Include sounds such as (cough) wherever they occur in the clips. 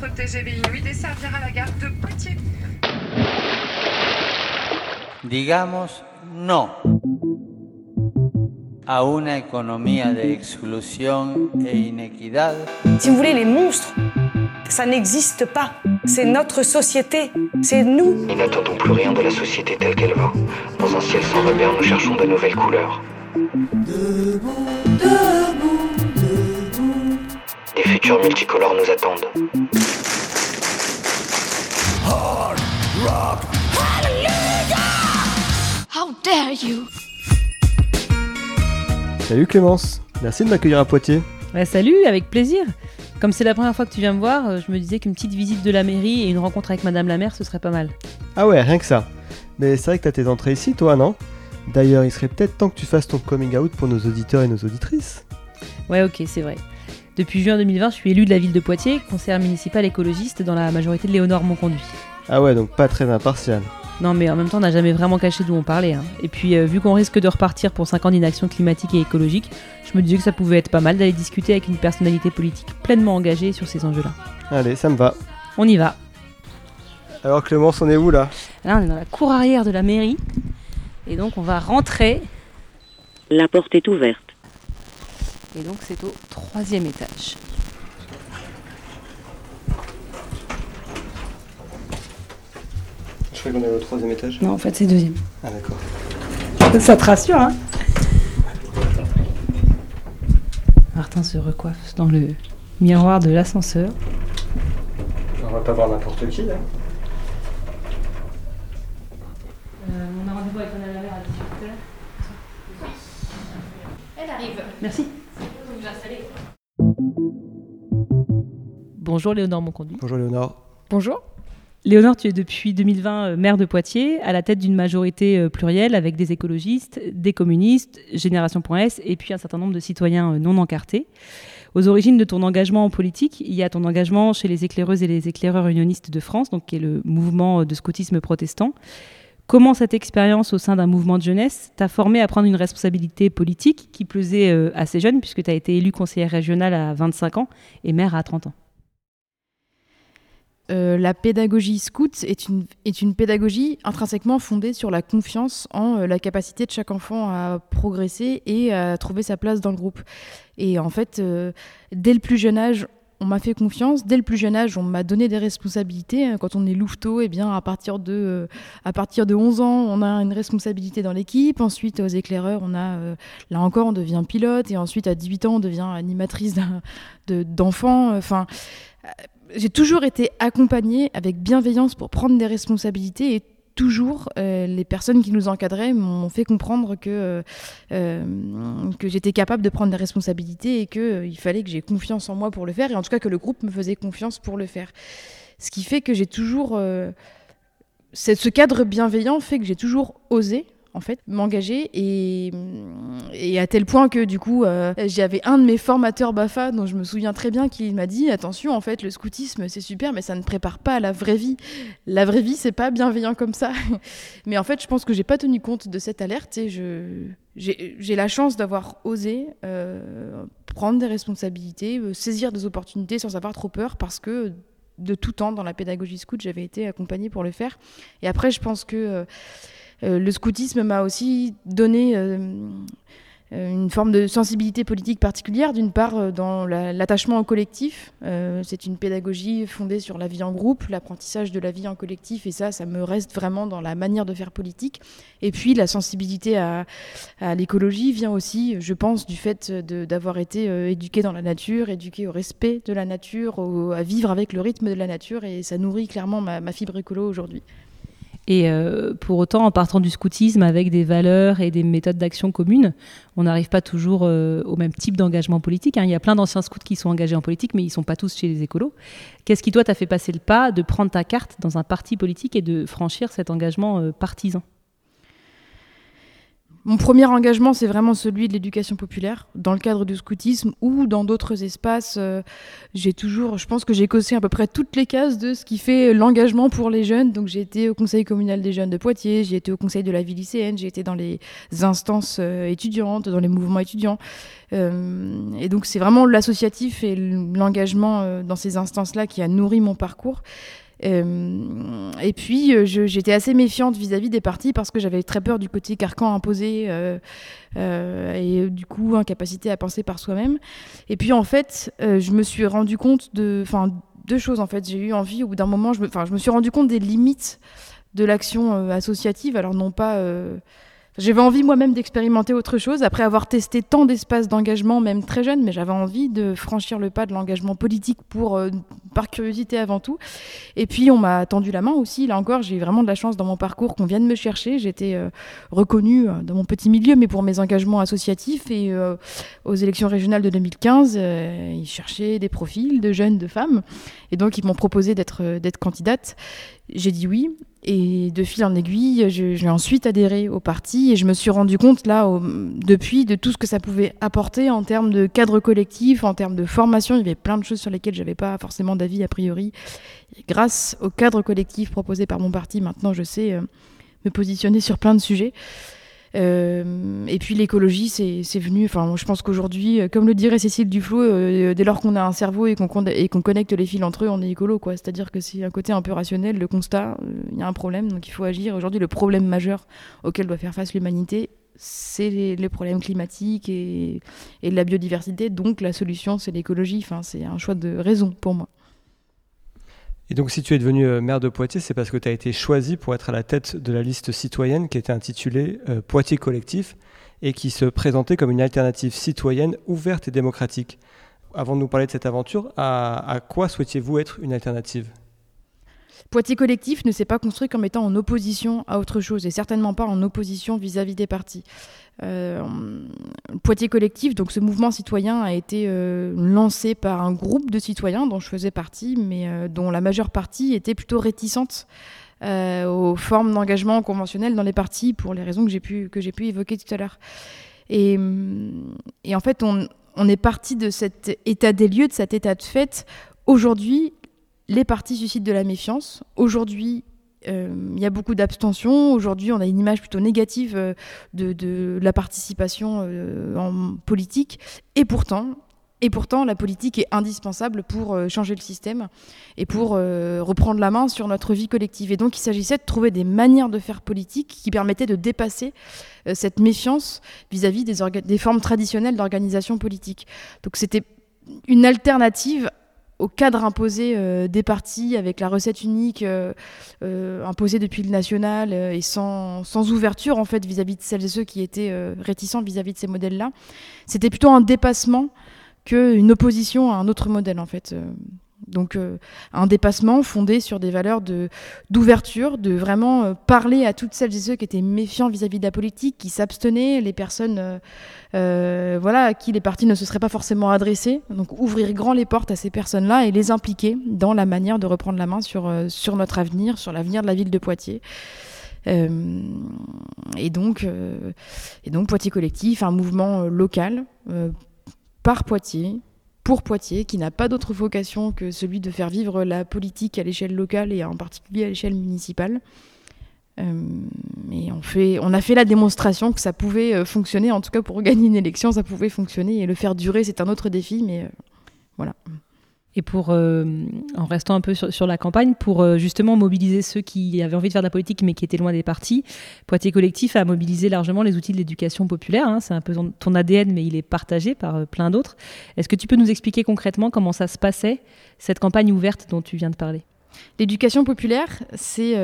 Notre TGV Inuit desservira la gare de Poitiers. Digamos no a una economía de exclusión e inequidad. Si vous voulez, les monstres, ça n'existe pas. C'est notre société, c'est nous. Nous n'attendons plus rien de la société telle qu'elle va. Dans un ciel sans repère, nous cherchons de nouvelles couleurs. Des futurs multicolores nous attendent. How dare you Salut Clémence, merci de m'accueillir à Poitiers. Ouais, salut, avec plaisir. Comme c'est la première fois que tu viens me voir, euh, je me disais qu'une petite visite de la mairie et une rencontre avec Madame la maire, ce serait pas mal. Ah ouais, rien que ça. Mais c'est vrai que t'as tes entrées ici, toi, non? D'ailleurs, il serait peut-être temps que tu fasses ton coming out pour nos auditeurs et nos auditrices. Ouais, ok, c'est vrai. Depuis juin 2020, je suis élu de la ville de Poitiers, conseillère municipale écologiste dans la majorité de Léonore Monconduit. Ah ouais, donc pas très impartial. Non, mais en même temps, on n'a jamais vraiment caché d'où on parlait. hein. Et puis, euh, vu qu'on risque de repartir pour 5 ans d'inaction climatique et écologique, je me disais que ça pouvait être pas mal d'aller discuter avec une personnalité politique pleinement engagée sur ces enjeux-là. Allez, ça me va. On y va. Alors Clémence, on est où là? Là, on est dans la cour arrière de la mairie. Et donc, on va rentrer. La porte est ouverte. Et donc, c'est au troisième étage. Je crois qu'on est au troisième étage? Non, en fait, c'est deuxième. Ah d'accord. Ça te rassure, hein? Martin se recoiffe dans le miroir de l'ascenseur. On va pas voir n'importe qui là. on a rendez-vous avec Madame la maire à 18h. Elle arrive. Merci. Vous vous installez. Bonjour Léonore Monconduit. Bonjour Léonore. Bonjour. Léonore, tu es depuis 2020 euh, maire de Poitiers, à la tête d'une majorité euh, plurielle avec des écologistes, des communistes, Génération.s et puis un certain nombre de citoyens euh, non encartés. Aux origines de ton engagement en politique, il y a ton engagement chez les éclaireuses et les éclaireurs unionistes de France, donc qui est le mouvement de scoutisme protestant. Comment cette expérience au sein d'un mouvement de jeunesse t'a formé à prendre une responsabilité politique qui plaisait ces jeunes, puisque tu as été élue conseillère régionale à 25 ans et maire à 30 ans? Euh, la pédagogie scout est une, est une pédagogie intrinsèquement fondée sur la confiance en euh, la capacité de chaque enfant à progresser et à trouver sa place dans le groupe. Et en fait, euh, dès le plus jeune âge, on m'a fait confiance. Dès le plus jeune âge, on m'a donné des responsabilités. Quand on est louveteau, eh bien, à partir de, à partir de 11 ans, on a une responsabilité dans l'équipe. Ensuite, aux éclaireurs, on a, là encore, on devient pilote. Et ensuite, à 18 ans, on devient animatrice d'enfants. Enfin, j'ai toujours été accompagnée avec bienveillance pour prendre des responsabilités et toujours euh, les personnes qui nous encadraient m'ont fait comprendre que, euh, euh, j'étais capable de prendre des responsabilités et qu'il fallait que j'ai confiance en moi pour le faire et en tout cas que le groupe me faisait confiance pour le faire. Ce qui fait que j'ai toujours... ce cadre bienveillant fait que j'ai toujours osé en fait m'engager et, à tel point que du coup euh, j'avais un de mes formateurs Bafa dont je me souviens très bien qui m'a dit attention en fait le scoutisme c'est super mais ça ne prépare pas à la vraie vie. La vraie vie c'est pas bienveillant comme ça. (laughs) Mais en fait je pense que j'ai pas tenu compte de cette alerte et je j'ai la chance d'avoir osé euh, prendre des responsabilités euh, saisir des opportunités sans avoir trop peur parce que de tout temps dans la pédagogie scout j'avais été accompagnée pour le faire. Et après je pense que le scoutisme m'a aussi donné euh, euh, une forme de sensibilité politique particulière, d'une part euh, dans la- l'attachement au collectif. Euh, c'est une pédagogie fondée sur la vie en groupe, l'apprentissage de la vie en collectif, et ça, ça me reste vraiment dans la manière de faire politique. Et puis la sensibilité à, l'écologie vient aussi, je pense, du fait d'avoir été euh, éduqué dans la nature, éduqué au respect de la nature, à vivre avec le rythme de la nature, et ça nourrit clairement ma, ma fibre écolo aujourd'hui. Et euh, pour autant, en partant du scoutisme avec des valeurs et des méthodes d'action communes, on n'arrive pas toujours euh, au même type d'engagement politique. hein. Il y a plein d'anciens scouts qui sont engagés en politique, mais ils ne sont pas tous chez les écolos. Qu'est-ce qui, toi, t'a fait passer le pas de prendre ta carte dans un parti politique et de franchir cet engagement euh, partisan? Mon premier engagement, c'est vraiment celui de l'éducation populaire, dans le cadre du scoutisme ou dans d'autres espaces. euh, j'ai toujours, je pense que j'ai coché à peu près toutes les cases de ce qui fait l'engagement pour les jeunes. Donc j'ai été au conseil communal des jeunes de Poitiers, j'ai été au conseil de la vie lycéenne, j'ai été dans les instances euh, étudiantes, dans les mouvements étudiants. Euh, et donc c'est vraiment l'associatif et l'engagement dans ces instances-là qui a nourri mon parcours. Euh, et puis, euh, j'étais assez méfiante vis-à-vis des partis parce que j'avais très peur du côté carcan imposé euh, et du coup, incapacité à penser par soi-même. Et puis, en fait, je me suis rendu compte de. Enfin, deux choses en fait. J'ai eu envie, au bout d'un moment, je me, je me suis rendu compte des limites de l'action associative. Alors, non pas. J'avais envie moi-même d'expérimenter autre chose après avoir testé tant d'espaces d'engagement, même très jeune, mais j'avais envie de franchir le pas de l'engagement politique pour, euh, par curiosité avant tout. Et puis on m'a tendu la main aussi. Là encore, j'ai eu vraiment de la chance dans mon parcours qu'on vienne me chercher. J'étais euh, reconnue euh, dans mon petit milieu, mais pour mes engagements associatifs. Et aux élections régionales de 2015, euh, ils cherchaient des profils de jeunes, de femmes. Et donc ils m'ont proposé d'être d'être candidate. J'ai dit oui. Et de fil en aiguille, je- j'ai ensuite adhéré au parti et je me suis rendu compte là, depuis, de tout ce que ça pouvait apporter en termes de cadre collectif, en termes de formation. Il y avait plein de choses sur lesquelles j'avais pas forcément d'avis a priori. Grâce au cadre collectif proposé par mon parti, maintenant je sais euh, me positionner sur plein de sujets. Euh, et puis l'écologie, c'est venu. Enfin, je pense qu'aujourd'hui, euh, comme le dirait Cécile Duflot, euh, dès lors qu'on a un cerveau et qu'on connecte les fils entre eux, on est écolo, quoi. C'est-à-dire que c'est un côté un peu rationnel, le constat, il y a un problème, donc il faut agir. Aujourd'hui, le problème majeur auquel doit faire face l'humanité, c'est les, les problèmes climatiques et, et de la biodiversité. Donc la solution, c'est l'écologie. Enfin, c'est un choix de raison pour moi. Et donc, si tu es devenu euh, maire de Poitiers, c'est parce que tu as été choisi pour être à la tête de la liste citoyenne qui était intitulée euh, Poitiers Collectif et qui se présentait comme une alternative citoyenne ouverte et démocratique. Avant de nous parler de cette aventure, à, à quoi souhaitiez-vous être une alternative? Poitiers collectif ne s'est pas construit comme étant en opposition à autre chose et certainement pas en opposition vis-à-vis des partis. Euh, Poitiers collectif, donc ce mouvement citoyen a été euh, lancé par un groupe de citoyens dont je faisais partie, mais euh, dont la majeure partie était plutôt réticente euh, aux formes d'engagement conventionnelles dans les partis pour les raisons que j'ai pu, que pu évoquer tout à l'heure. Et, et en fait, on, on est parti de cet état des lieux, de cet état de fait. Aujourd'hui, les partis suscitent de la méfiance. Aujourd'hui, euh, il y a beaucoup d'abstention. Aujourd'hui, on a une image plutôt négative euh, de, la participation euh, en politique. Et pourtant, et pourtant, la politique est indispensable pour changer le système et pour reprendre la main sur notre vie collective. Et donc, il s'agissait de trouver des manières de faire politique qui permettaient de dépasser cette méfiance vis-à-vis des, des formes traditionnelles d'organisation politique. Donc, c'était une alternative au cadre imposé euh, des partis avec la recette unique euh, euh, imposée depuis le national et sans, ouverture en fait vis-à-vis de celles et ceux qui étaient réticents vis-à-vis de ces modèles-là. C'était plutôt un dépassement qu'une opposition à un autre modèle en fait. Donc euh, un dépassement fondé sur des valeurs d'ouverture, de vraiment euh, parler à toutes celles et ceux qui étaient méfiants vis-à-vis de la politique, qui s'abstenaient, les personnes euh, voilà, à qui les partis ne se seraient pas forcément adressés. Donc ouvrir grand les portes à ces personnes-là et les impliquer dans la manière de reprendre la main sur, sur notre avenir, sur l'avenir de la ville de Poitiers. Et, donc, et donc Poitiers Collectif, un mouvement local par Poitiers, pour Poitiers, qui n'a pas d'autre vocation que celui de faire vivre la politique à l'échelle locale et en particulier à l'échelle municipale. Euh, on a fait la démonstration que ça pouvait euh, fonctionner, en tout cas pour gagner une élection, ça pouvait fonctionner. Et le faire durer, c'est un autre défi, mais euh, voilà. Et pour, euh, en restant un peu sur, la campagne, pour euh, justement mobiliser ceux qui avaient envie de faire de la politique mais qui étaient loin des partis, Poitiers Collectif a mobilisé largement les outils de l'éducation populaire. hein. C'est un peu ton, ton ADN, mais il est partagé par euh, plein d'autres. Est-ce que tu peux nous expliquer concrètement comment ça se passait, cette campagne ouverte dont tu viens de parler? L'éducation populaire, c'est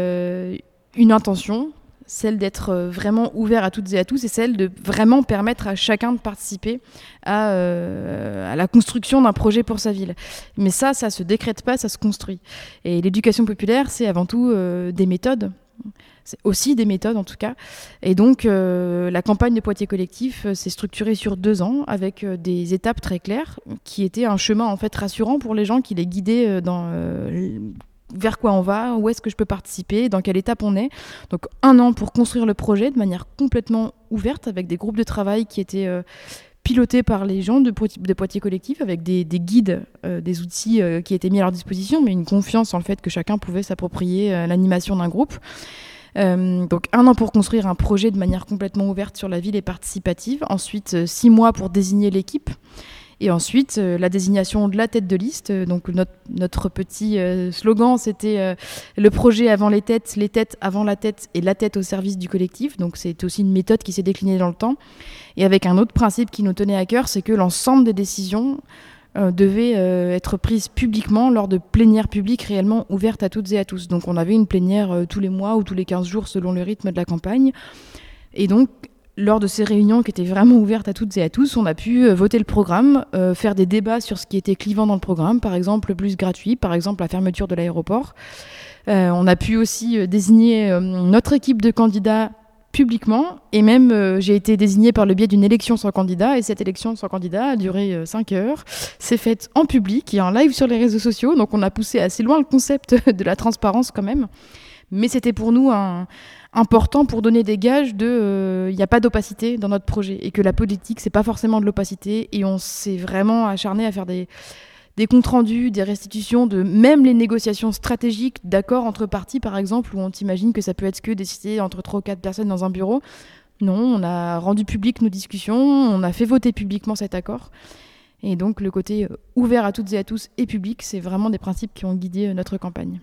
une intention, celle d'être euh, vraiment ouvert à toutes et à tous, et celle de vraiment permettre à chacun de participer à, euh, à la construction d'un projet pour sa ville. Mais ça, ça se décrète pas, ça se construit. Et l'éducation populaire, c'est avant tout euh, des méthodes. C'est aussi des méthodes en tout cas. Et donc la campagne de Poitiers Collectif s'est structurée sur deux ans avec des étapes très claires qui étaient un chemin en fait rassurant pour les gens qui les guidaient dans, vers quoi on va, où est-ce que je peux participer, dans quelle étape on est. Donc un an pour construire le projet de manière complètement ouverte avec des groupes de travail qui étaient euh, pilotés par les gens de, Poitiers, Collectif avec des, des guides, euh, des outils euh, qui étaient mis à leur disposition, mais une confiance en le fait que chacun pouvait s'approprier l'animation d'un groupe. Donc un an pour construire un projet de manière complètement ouverte sur la ville et participative. Ensuite six mois pour désigner l'équipe. Et ensuite, euh, la désignation de la tête de liste. Euh, Donc notre, petit euh, slogan, c'était le projet avant les têtes, les têtes avant la tête et la tête au service du collectif. Donc c'est aussi une méthode qui s'est déclinée dans le temps. Et avec un autre principe qui nous tenait à cœur, c'est que l'ensemble des décisions euh, devaient euh, être prises publiquement lors de plénières publiques réellement ouvertes à toutes et à tous. Donc on avait une plénière tous les mois ou tous les 15 jours selon le rythme de la campagne. Et donc lors de ces réunions qui étaient vraiment ouvertes à toutes et à tous, on a pu euh, voter le programme, euh, faire des débats sur ce qui était clivant dans le programme, par exemple le bus gratuit, par exemple la fermeture de l'aéroport. Euh, on a pu aussi désigner notre équipe de candidats publiquement et même j'ai été désignée par le biais d'une élection sans candidat et cette élection sans candidat a duré 5 heures. C'est faite en public et en live sur les réseaux sociaux, donc on a poussé assez loin le concept (laughs) de la transparence quand même. Mais c'était pour nous un, important pour donner des gages de il n'y a pas d'opacité dans notre projet et que la politique c'est pas forcément de l'opacité et on s'est vraiment acharné à faire des des comptes rendus, des restitutions de même les négociations stratégiques d'accords entre parties par exemple où on t'imagine que ça peut être que décidé entre trois ou quatre personnes dans un bureau. Non, on a rendu public nos discussions, on a fait voter publiquement cet accord. Et donc le côté euh, ouvert à toutes et à tous et public, c'est vraiment des principes qui ont guidé euh, notre campagne.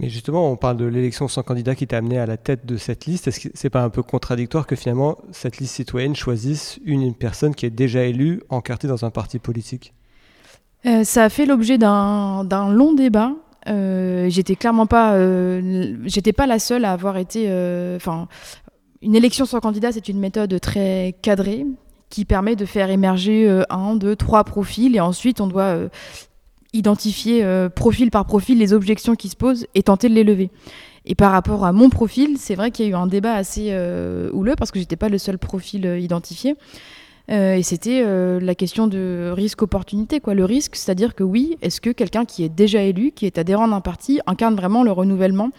Mais justement, on parle de l'élection sans candidat qui t'a amené à la tête de cette liste. Est-ce que c'est pas un peu contradictoire que finalement cette liste citoyenne choisisse une personne qui est déjà élue, encartée dans un parti politique? Euh, ça a fait l'objet d'un long débat. Euh, j'étais clairement pas, euh, pas la seule à avoir été. Enfin, une élection sans candidat, c'est une méthode très cadrée qui permet de faire émerger un, deux, trois profils et ensuite on doit identifier euh, profil par profil les objections qui se posent et tenter de les lever. Et par rapport à mon profil, c'est vrai qu'il y a eu un débat assez euh, houleux parce que j'étais pas le seul profil euh, identifié. Et c'était la question de risque-opportunité. quoi. Le risque, c'est-à-dire que oui, est-ce que quelqu'un qui est déjà élu, qui est adhérent d'un parti, incarne vraiment le renouvellement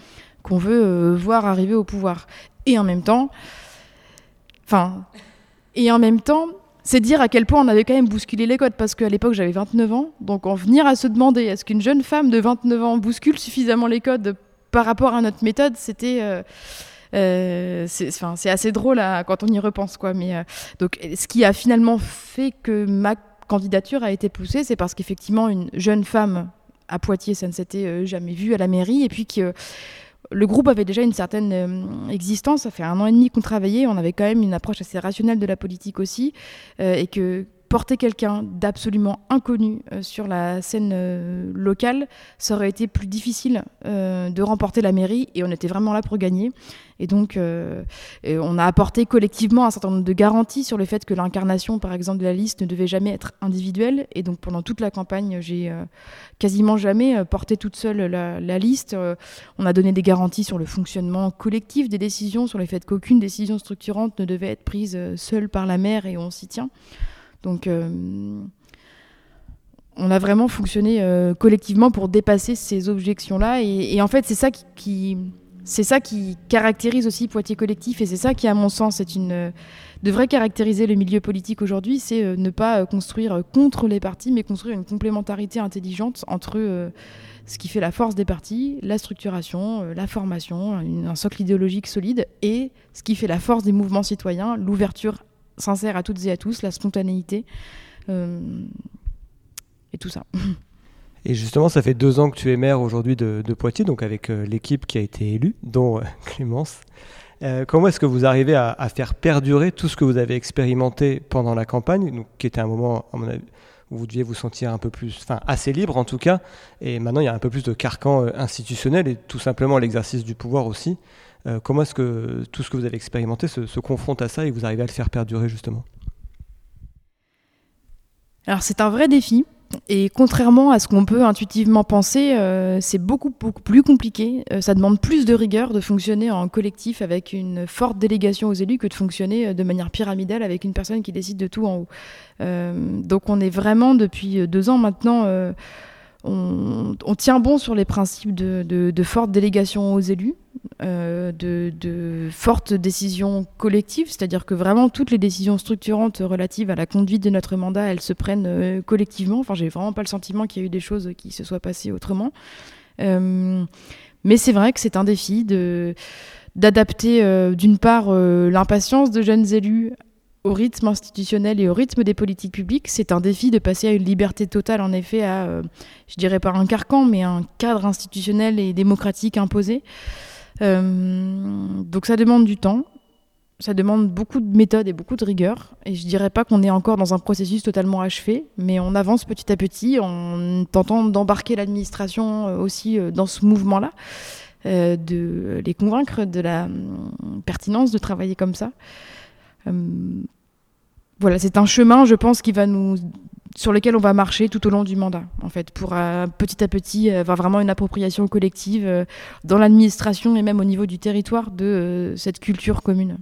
qu'on veut voir arriver au pouvoir? Et en même temps, enfin, et en même temps, c'est dire à quel point on avait quand même bousculé les codes, parce qu'à l'époque j'avais 29 ans, donc en venir à se demander est-ce qu'une jeune femme de 29 ans bouscule suffisamment les codes par rapport à notre méthode, c'était... euh, euh, c'est assez drôle à- quand on y repense quoi. Mais euh, donc ce qui a finalement fait que ma candidature a été poussée c'est parce qu'effectivement une jeune femme à Poitiers ça ne s'était jamais vu à la mairie et puis que le groupe avait déjà une certaine euh, existence ça fait un an et demi qu'on travaillait on avait quand même une approche assez rationnelle de la politique aussi euh, et que porter quelqu'un d'absolument inconnu euh, sur la scène euh, locale, ça aurait été plus difficile euh, de remporter la mairie et on était vraiment là pour gagner. Et donc, on a apporté collectivement un certain nombre de garanties sur le fait que l'incarnation, par exemple, de la liste ne devait jamais être individuelle. Et donc, pendant toute la campagne, j'ai quasiment jamais porté toute seule la, la liste. On a donné des garanties sur le fonctionnement collectif des décisions, sur le fait qu'aucune décision structurante ne devait être prise seule par la maire et on s'y tient. Donc, euh, on a vraiment fonctionné euh, collectivement pour dépasser ces objections-là. Et, et en fait, c'est ça qui, c'est ça qui caractérise aussi Poitiers Collectif. Et c'est ça qui, à mon sens, est une, euh, devrait caractériser le milieu politique aujourd'hui. C'est ne pas construire contre les partis, mais construire une complémentarité intelligente entre ce qui fait la force des partis, la structuration, la formation, un socle idéologique solide, et ce qui fait la force des mouvements citoyens, l'ouverture sincère à toutes et à tous, la spontanéité. euh, et tout ça. (laughs) Et justement, ça fait deux ans que tu es maire aujourd'hui de, Poitiers, donc avec euh, l'équipe qui a été élue, dont euh, (laughs) Clémence. Comment est-ce que vous arrivez à, faire perdurer tout ce que vous avez expérimenté pendant la campagne, donc, qui était un moment, où vous deviez vous sentir un peu plus, enfin assez libre en tout cas, et maintenant il y a un peu plus de carcan institutionnel et tout simplement l'exercice du pouvoir aussi. Euh, comment est-ce que tout ce que vous avez expérimenté se, confronte à ça et vous arrivez à le faire perdurer justement? Alors c'est un vrai défi. Et contrairement à ce qu'on peut intuitivement penser, euh, c'est beaucoup, plus compliqué. Euh, ça demande plus de rigueur de fonctionner en collectif avec une forte délégation aux élus que de fonctionner de manière pyramidale avec une personne qui décide de tout en haut. Donc on est vraiment depuis deux ans maintenant on, tient bon sur les principes de, forte délégation aux élus, euh, de, de fortes décisions collectives, c'est-à-dire que vraiment toutes les décisions structurantes relatives à la conduite de notre mandat, elles se prennent euh, collectivement. Enfin, j'ai vraiment pas le sentiment qu'il y a eu des choses qui se soient passées autrement. Euh, mais c'est vrai que c'est un défi d'adapter d'une part l'impatience de jeunes élus au rythme institutionnel et au rythme des politiques publiques. C'est un défi de passer à une liberté totale, en effet, à, euh, je dirais pas un carcan, mais un cadre institutionnel et démocratique imposé. Euh, donc ça demande du temps, ça demande beaucoup de méthode et beaucoup de rigueur. Et je dirais pas qu'on est encore dans un processus totalement achevé, mais on avance petit à petit en tentant d'embarquer l'administration euh, aussi euh, dans ce mouvement-là, de les convaincre de la pertinence de travailler comme ça. Euh, voilà, c'est un chemin, je pense, qui va nous sur lequel on va marcher tout au long du mandat, en fait, pour euh, petit à petit avoir vraiment une appropriation collective euh, dans l'administration et même au niveau du territoire de euh, cette culture commune.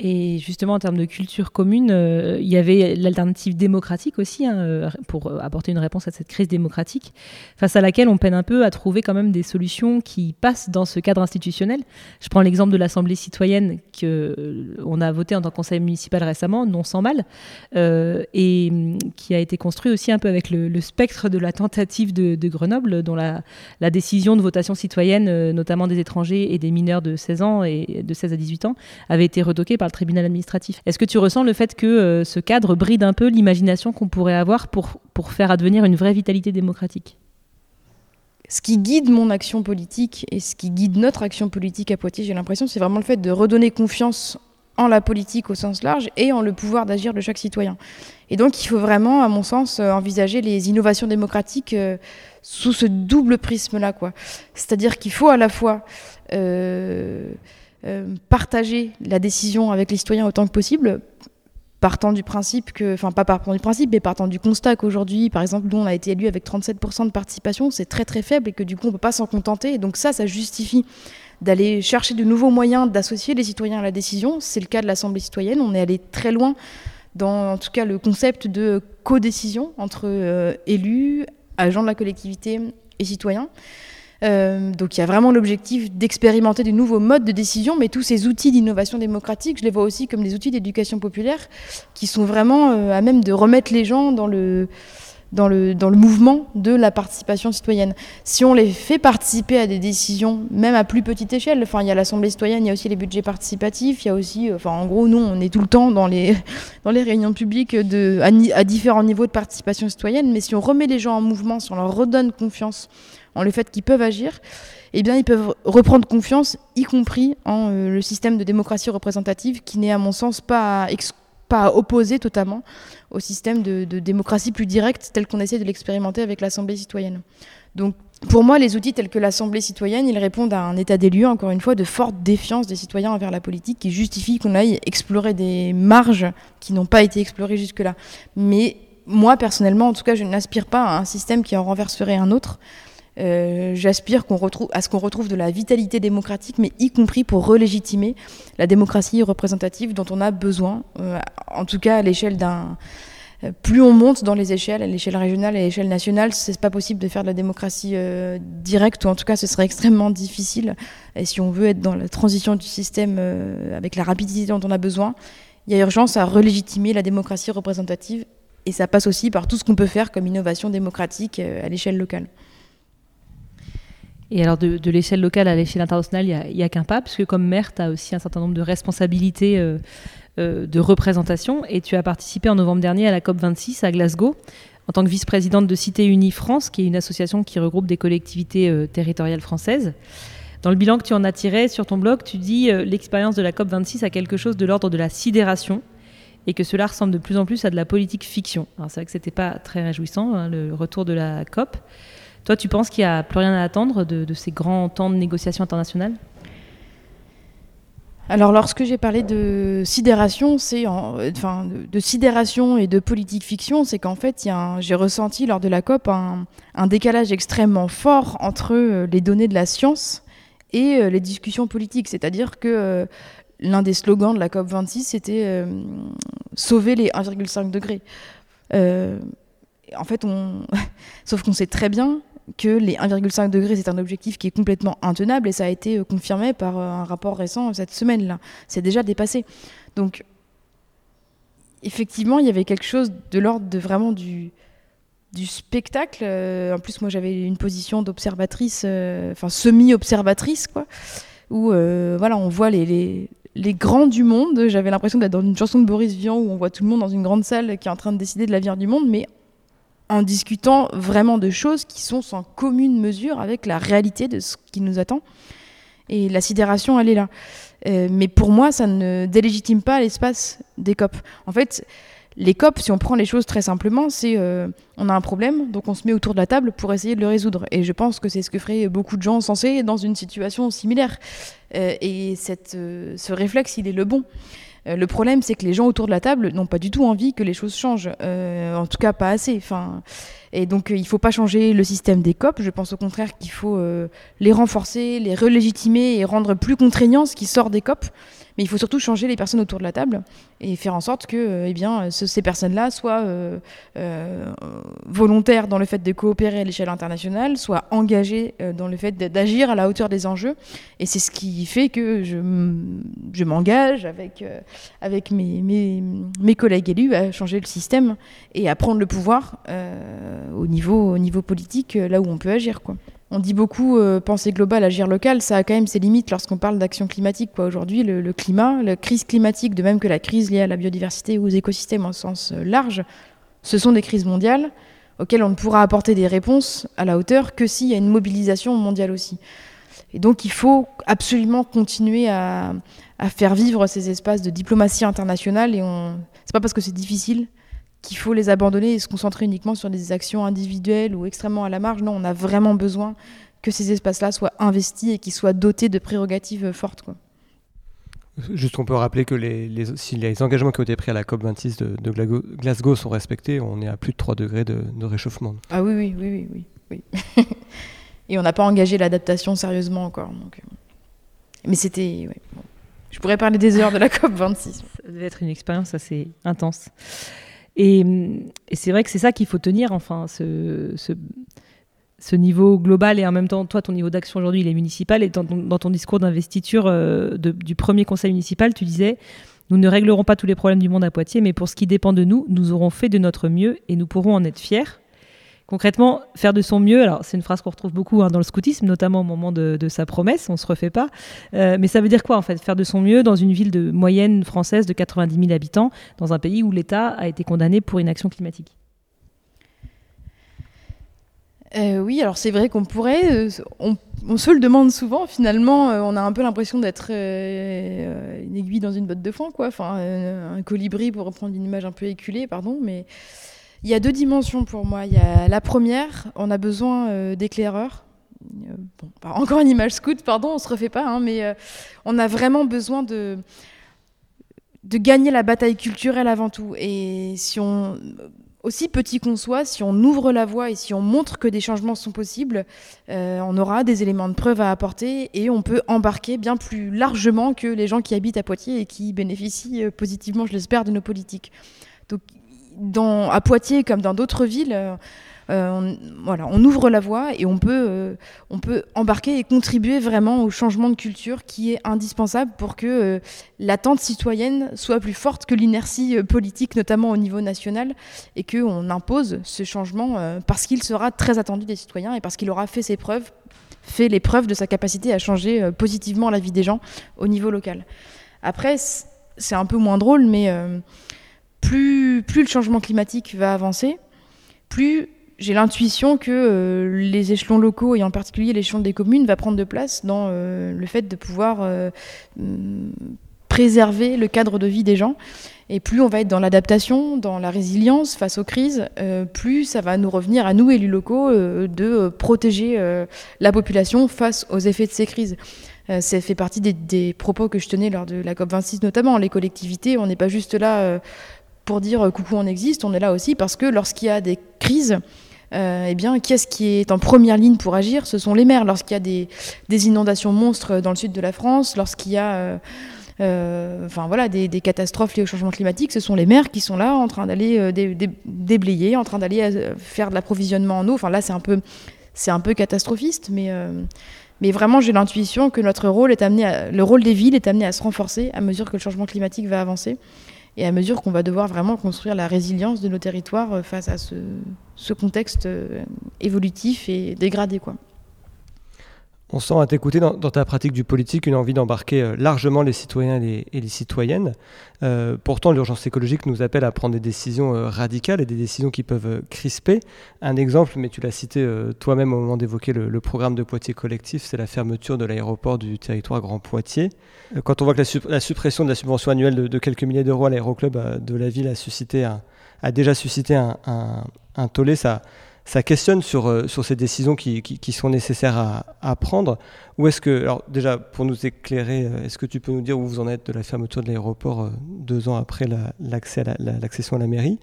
Et justement, en termes de culture commune, euh, il y avait l'alternative démocratique aussi, hein, euh, pour euh, apporter une réponse à cette crise démocratique, face à laquelle on peine un peu à trouver quand même des solutions qui passent dans ce cadre institutionnel. Je prends l'exemple de l'Assemblée citoyenne qu'on a voté en tant que conseil municipal récemment, non sans mal, et hum, qui a été construit aussi un peu avec le, spectre de la tentative de, Grenoble, dont la, décision de votation citoyenne, notamment des étrangers et des mineurs de 16 ans et de 16 à 18 ans, avait été retoquée par le tribunal administratif. Est-ce que tu ressens le fait que euh, ce cadre bride un peu l'imagination qu'on pourrait avoir pour, pour faire advenir une vraie vitalité démocratique? Ce qui guide mon action politique et ce qui guide notre action politique à Poitiers, j'ai l'impression, c'est vraiment le fait de redonner confiance en la politique au sens large et en le pouvoir d'agir de chaque citoyen. Et donc, il faut vraiment, à mon sens, euh, envisager les innovations démocratiques euh, sous ce double prisme-là. C'est-à-dire qu'il faut à la fois partager la décision avec les citoyens autant que possible, partant du principe que, enfin pas partant du principe, mais partant du constat qu'aujourd'hui, par exemple, nous on a été élus avec 37% de participation, c'est très très faible et que du coup on peut pas s'en contenter. Donc ça, ça justifie d'aller chercher de nouveaux moyens d'associer les citoyens à la décision. C'est le cas de l'Assemblée citoyenne. On est allé très loin dans, en tout cas, le concept de codécision entre euh, élus, agents de la collectivité et citoyens. Euh, donc il y a vraiment l'objectif d'expérimenter de nouveaux modes de décision, mais tous ces outils d'innovation démocratique, je les vois aussi comme des outils d'éducation populaire qui sont vraiment euh, à même de remettre les gens dans le, dans, le, dans le mouvement de la participation citoyenne. Si on les fait participer à des décisions, même à plus petite échelle, enfin il y a l'Assemblée citoyenne, il y a aussi les budgets participatifs, il y a aussi, euh, enfin en gros nous on est tout le temps dans les, (laughs) dans les réunions publiques à différents niveaux de participation citoyenne, mais si on remet les gens en mouvement, si on leur redonne confiance en le fait qu'ils peuvent agir, eh bien, ils peuvent reprendre confiance, y compris en euh, le système de démocratie représentative, qui n'est, à mon sens, pas à, totalement au système de, de démocratie plus directe tel qu'on essaie de l'expérimenter avec l'Assemblée citoyenne. Donc, pour moi, les outils tels que l'Assemblée citoyenne, ils répondent à un état des lieux, encore une fois, de forte défiance des citoyens envers la politique, qui justifie qu'on aille explorer des marges qui n'ont pas été explorées jusque-là. Mais moi, personnellement, en tout cas, je n'aspire pas à un système qui en renverserait un autre. Euh, J'aspire qu'on retrouve, à ce qu'on retrouve de la vitalité démocratique, mais y compris pour relégitimer la démocratie représentative dont on a besoin, euh, en tout cas à l'échelle d'un. euh, Plus on monte dans les échelles, à l'échelle régionale et à l'échelle nationale, c'est pas possible de faire de la démocratie directe, ou en tout cas ce serait extrêmement difficile. Et si on veut être dans la transition du système avec la rapidité dont on a besoin, il y a urgence à relégitimer la démocratie représentative, et ça passe aussi par tout ce qu'on peut faire comme innovation démocratique à l'échelle locale. Et alors, de, l'échelle locale à l'échelle internationale, il n'y a, qu'un pas, parce que comme maire, tu as aussi un certain nombre de responsabilités euh, euh, de représentation. Et tu as participé en novembre dernier à la COP26 à Glasgow, en tant que vice-présidente de Cité Unie France, qui est une association qui regroupe des collectivités euh, territoriales françaises. Dans le bilan que tu en as tiré sur ton blog, tu dis l'expérience de la COP26 a quelque chose de l'ordre de la sidération et que cela ressemble de plus en plus à de la politique fiction. Alors c'est vrai que c'était pas très réjouissant, hein, le retour de la COP. Toi, tu penses qu'il n'y a plus rien à attendre de, ces grands temps de négociations internationales? Alors, lorsque j'ai parlé de sidération, c'est en- enfin de, sidération et de politique fiction, c'est qu'en fait, j'ai ressenti lors de la COP un, décalage extrêmement fort entre euh, les données de la science et euh, les discussions politiques. C'est-à-dire que euh, l'un des slogans de la COP 26, c'était sauver les 1,5 degrés. En fait, (laughs) sauf qu'on sait très bien que les 1,5 degrés, c'est un objectif qui est complètement intenable et ça a été confirmé par un rapport récent cette semaine-là. C'est déjà dépassé. Donc, effectivement, il y avait quelque chose de l'ordre de vraiment du, spectacle. en plus, moi, j'avais une position d'observatrice, enfin semi-observatrice, quoi, où voilà, on voit les, les, les grands du monde. J'avais l'impression d'être dans une chanson de Boris Vian où on voit tout le monde dans une grande salle qui est en train de décider de l'avenir du monde, mais en discutant vraiment de choses qui sont sans commune mesure avec la réalité de ce qui nous attend. Et la sidération, elle est là. Euh, mais pour moi, ça ne délégitime pas l'espace des COP. En fait, les COP, si on prend les choses très simplement, c'est euh, on a un problème, donc on se met autour de la table pour essayer de le résoudre. Et je pense que c'est ce que feraient beaucoup de gens censés dans une situation similaire. Euh, et cette, euh, ce réflexe, il est le bon. Euh, le problème, c'est que les gens autour de la table n'ont pas du tout envie que les choses changent. Euh, en tout cas, pas assez. Enfin, et donc, euh, il ne faut pas changer le système des COP. Je pense au contraire qu'il faut les renforcer, les relégitimer et rendre plus contraignants ce qui sort des COP. Mais il faut surtout changer les personnes autour de la table et faire en sorte que eh bien, ce, ces personnes-là soient euh, euh, volontaires dans le fait de coopérer à l'échelle internationale, soient engagées euh, dans le fait d'agir à la hauteur des enjeux. Et c'est ce qui fait que je, m'engage avec, euh, mes, collègues élus à changer le système et à prendre le pouvoir euh, au, niveau, au niveau politique, là où on peut agir. On dit beaucoup euh, penser global, agir local, ça a quand même ses limites lorsqu'on parle d'action climatique. Aujourd'hui, le, climat, la crise climatique, de même que la crise liée à la biodiversité ou aux écosystèmes en sens euh, large, ce sont des crises mondiales auxquelles on ne pourra apporter des réponses à la hauteur que s'il y a une mobilisation mondiale aussi. Et donc il faut absolument continuer à, à faire vivre ces espaces de diplomatie internationale et on... c'est pas parce que c'est difficile qu'il faut les abandonner et se concentrer uniquement sur des actions individuelles ou extrêmement à la marge. Non, on a vraiment besoin que ces espaces-là soient investis et qu'ils soient dotés de prérogatives fortes. Quoi. Juste qu'on peut rappeler que les, les, si les engagements qui ont été pris à la COP26 de, de Glasgow sont respectés, on est à plus de 3 degrés de, de réchauffement. Ah oui, oui, oui, oui. oui, oui. (laughs) et on n'a pas engagé l'adaptation sérieusement encore. Donc... Mais c'était... Ouais, bon. Je pourrais parler des heures de la (laughs) COP26. Ça devait être une expérience assez intense. Et, et c'est vrai que c'est ça qu'il faut tenir, enfin, ce, niveau global et en même temps, toi, ton niveau d'action aujourd'hui, il est municipal. Et dans, dans ton discours d'investiture euh, du premier conseil municipal, tu disais Nous ne réglerons pas tous les problèmes du monde à Poitiers, mais pour ce qui dépend de nous, nous aurons fait de notre mieux et nous pourrons en être fiers. Concrètement, faire de son mieux, alors c'est une phrase qu'on retrouve beaucoup hein, dans le scoutisme, notamment au moment de, sa promesse, on se refait pas. Euh, mais ça veut dire quoi en fait? Faire de son mieux dans une ville de moyenne française de 90 000 habitants, dans un pays où l'État a été condamné pour inaction climatique? Euh, oui, alors c'est vrai qu'on pourrait, euh, on, se le demande souvent. Finalement, on a un peu l'impression d'être une aiguille dans une botte de foin, quoi. Un colibri pour reprendre une image un peu éculée, pardon. Mais il y a deux dimensions pour moi. Il y a la première, on a besoin euh, d'éclaireurs. Euh, encore une image scout, pardon, on se refait pas, hein, mais euh, on a vraiment besoin de gagner la bataille culturelle avant tout. Et si on aussi petit qu'on soit, si on ouvre la voie et si on montre que des changements sont possibles, on aura des éléments de preuve à apporter et on peut embarquer bien plus largement que les gens qui habitent à Poitiers et qui bénéficient positivement, je l'espère, de nos politiques. Donc, dans, à Poitiers comme dans d'autres villes, euh, on, voilà, on ouvre la voie et on peut, euh, on peut embarquer et contribuer vraiment au changement de culture qui est indispensable pour que euh, l'attente citoyenne soit plus forte que l'inertie politique, notamment au niveau national, et qu'on impose ce changement euh, parce qu'il sera très attendu des citoyens et parce qu'il aura fait ses preuves, fait les preuves de sa capacité à changer euh, positivement la vie des gens au niveau local. Après, c'est un peu moins drôle, mais euh, plus, le changement climatique va avancer, plus j'ai l'intuition que euh, les échelons locaux, et en particulier l'échelon des communes, va prendre de place dans euh, le fait de pouvoir euh, préserver le cadre de vie des gens. Et plus on va être dans l'adaptation, dans la résilience face aux crises, plus ça va nous revenir à nous, élus locaux, de protéger la population face aux effets de ces crises. Ça fait partie des, propos que je tenais lors de la COP26 notamment. Les collectivités, on n'est pas juste là pour dire euh, coucou, on existe, on est là aussi parce que lorsqu'il y a des crises, euh, eh bien, qui est-ce qui est en première ligne pour agir? Ce sont les maires. Lorsqu'il y a des, inondations monstres dans le sud de la France, lorsqu'il y a euh, enfin voilà, des, catastrophes liées au changement climatique, ce sont les maires qui sont là en train d'aller dé, dé, déblayer, en train d'aller faire de l'approvisionnement en eau. Enfin là, c'est un peu, un peu catastrophiste, mais mais vraiment, j'ai l'intuition que notre rôle est amené, à, le rôle des villes est amené à se renforcer à mesure que le changement climatique va avancer et à mesure qu'on va devoir vraiment construire la résilience de nos territoires face à ce, contexte évolutif et dégradé, quoi. On sent à t'écouter dans, ta pratique du politique une envie d'embarquer euh, largement les citoyens et les, citoyennes. Euh, pourtant, l'urgence écologique nous appelle à prendre des décisions euh, radicales et des décisions qui peuvent crisper. Un exemple, mais tu l'as cité toi-même au moment d'évoquer le, programme de Poitiers collectif, c'est la fermeture de l'aéroport du territoire Grand Poitiers. Quand on voit que la, su la, suppression de la subvention annuelle de, quelques milliers d'euros à l'aéroclub de la ville a, suscité a déjà suscité un, un tollé, ça ça questionne sur, euh, sur ces décisions qui, sont nécessaires à, prendre. Ou est-ce que, alors déjà, pour nous éclairer, euh, est-ce que tu peux nous dire où vous en êtes de la fermeture de l'aéroport euh, deux ans après à l'accession à la mairie?